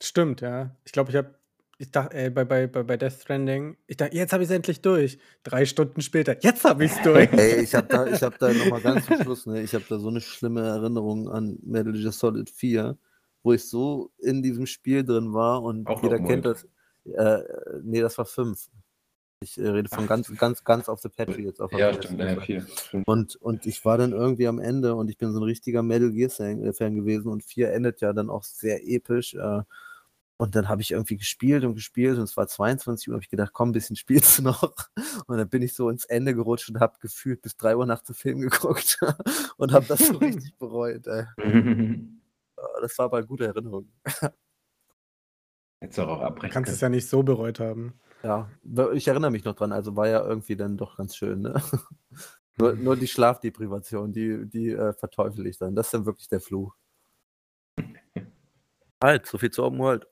Stimmt, ja. Ich glaube, ich habe ich dachte, ey, bei, bei, bei Death Stranding, ich dachte, jetzt habe ich es endlich durch. Drei Stunden später, jetzt habe ich es durch. Ey, ich habe da, hab da nochmal ganz zum Schluss, ne, ich habe da so eine schlimme Erinnerung an Metal Gear Solid 4, wo ich so in diesem Spiel drin war und Auch jeder kennt das. Äh, nee, das war 5. Ich äh, rede von ganz, ganz, ganz auf the Patriots. Auf ja, stimmt, ja, viel. Und, und ich war dann irgendwie am Ende und ich bin so ein richtiger Metal Gear-Fan äh, gewesen und 4 endet ja dann auch sehr episch. Äh, und dann habe ich irgendwie gespielt und gespielt und es war 22 Uhr, habe ich gedacht, komm, ein bisschen spielst du noch. *laughs* Und dann bin ich so ins Ende gerutscht und habe gefühlt bis 3 Uhr nachts den Film geguckt *laughs* und habe das so *laughs* richtig bereut. Ey. das war aber eine gute Erinnerung. Jetzt auch abbrechen. Kannst es ja nicht so bereut haben. Ja, ich erinnere mich noch dran, also war ja irgendwie dann doch ganz schön. Ne? *laughs* nur, nur die Schlafdeprivation, die, die äh, verteufel ich dann. Das ist dann wirklich der Fluch. Halt, so viel zu Open World.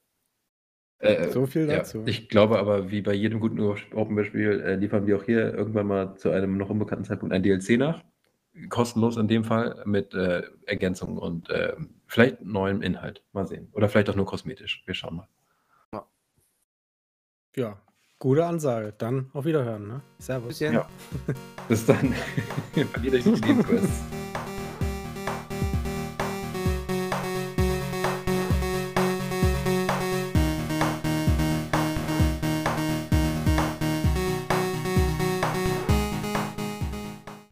Äh, so viel dazu. Ja, ich glaube aber, wie bei jedem guten Open World-Spiel, äh, liefern wir auch hier irgendwann mal zu einem noch unbekannten Zeitpunkt ein DLC nach. Kostenlos in dem Fall mit äh, Ergänzungen und ähm, vielleicht neuem Inhalt. Mal sehen. Oder vielleicht auch nur kosmetisch. Wir schauen mal. Ja gute Ansage. Dann auf Wiederhören. Ne? Servus. Ja. Bis dann. Quest. *laughs*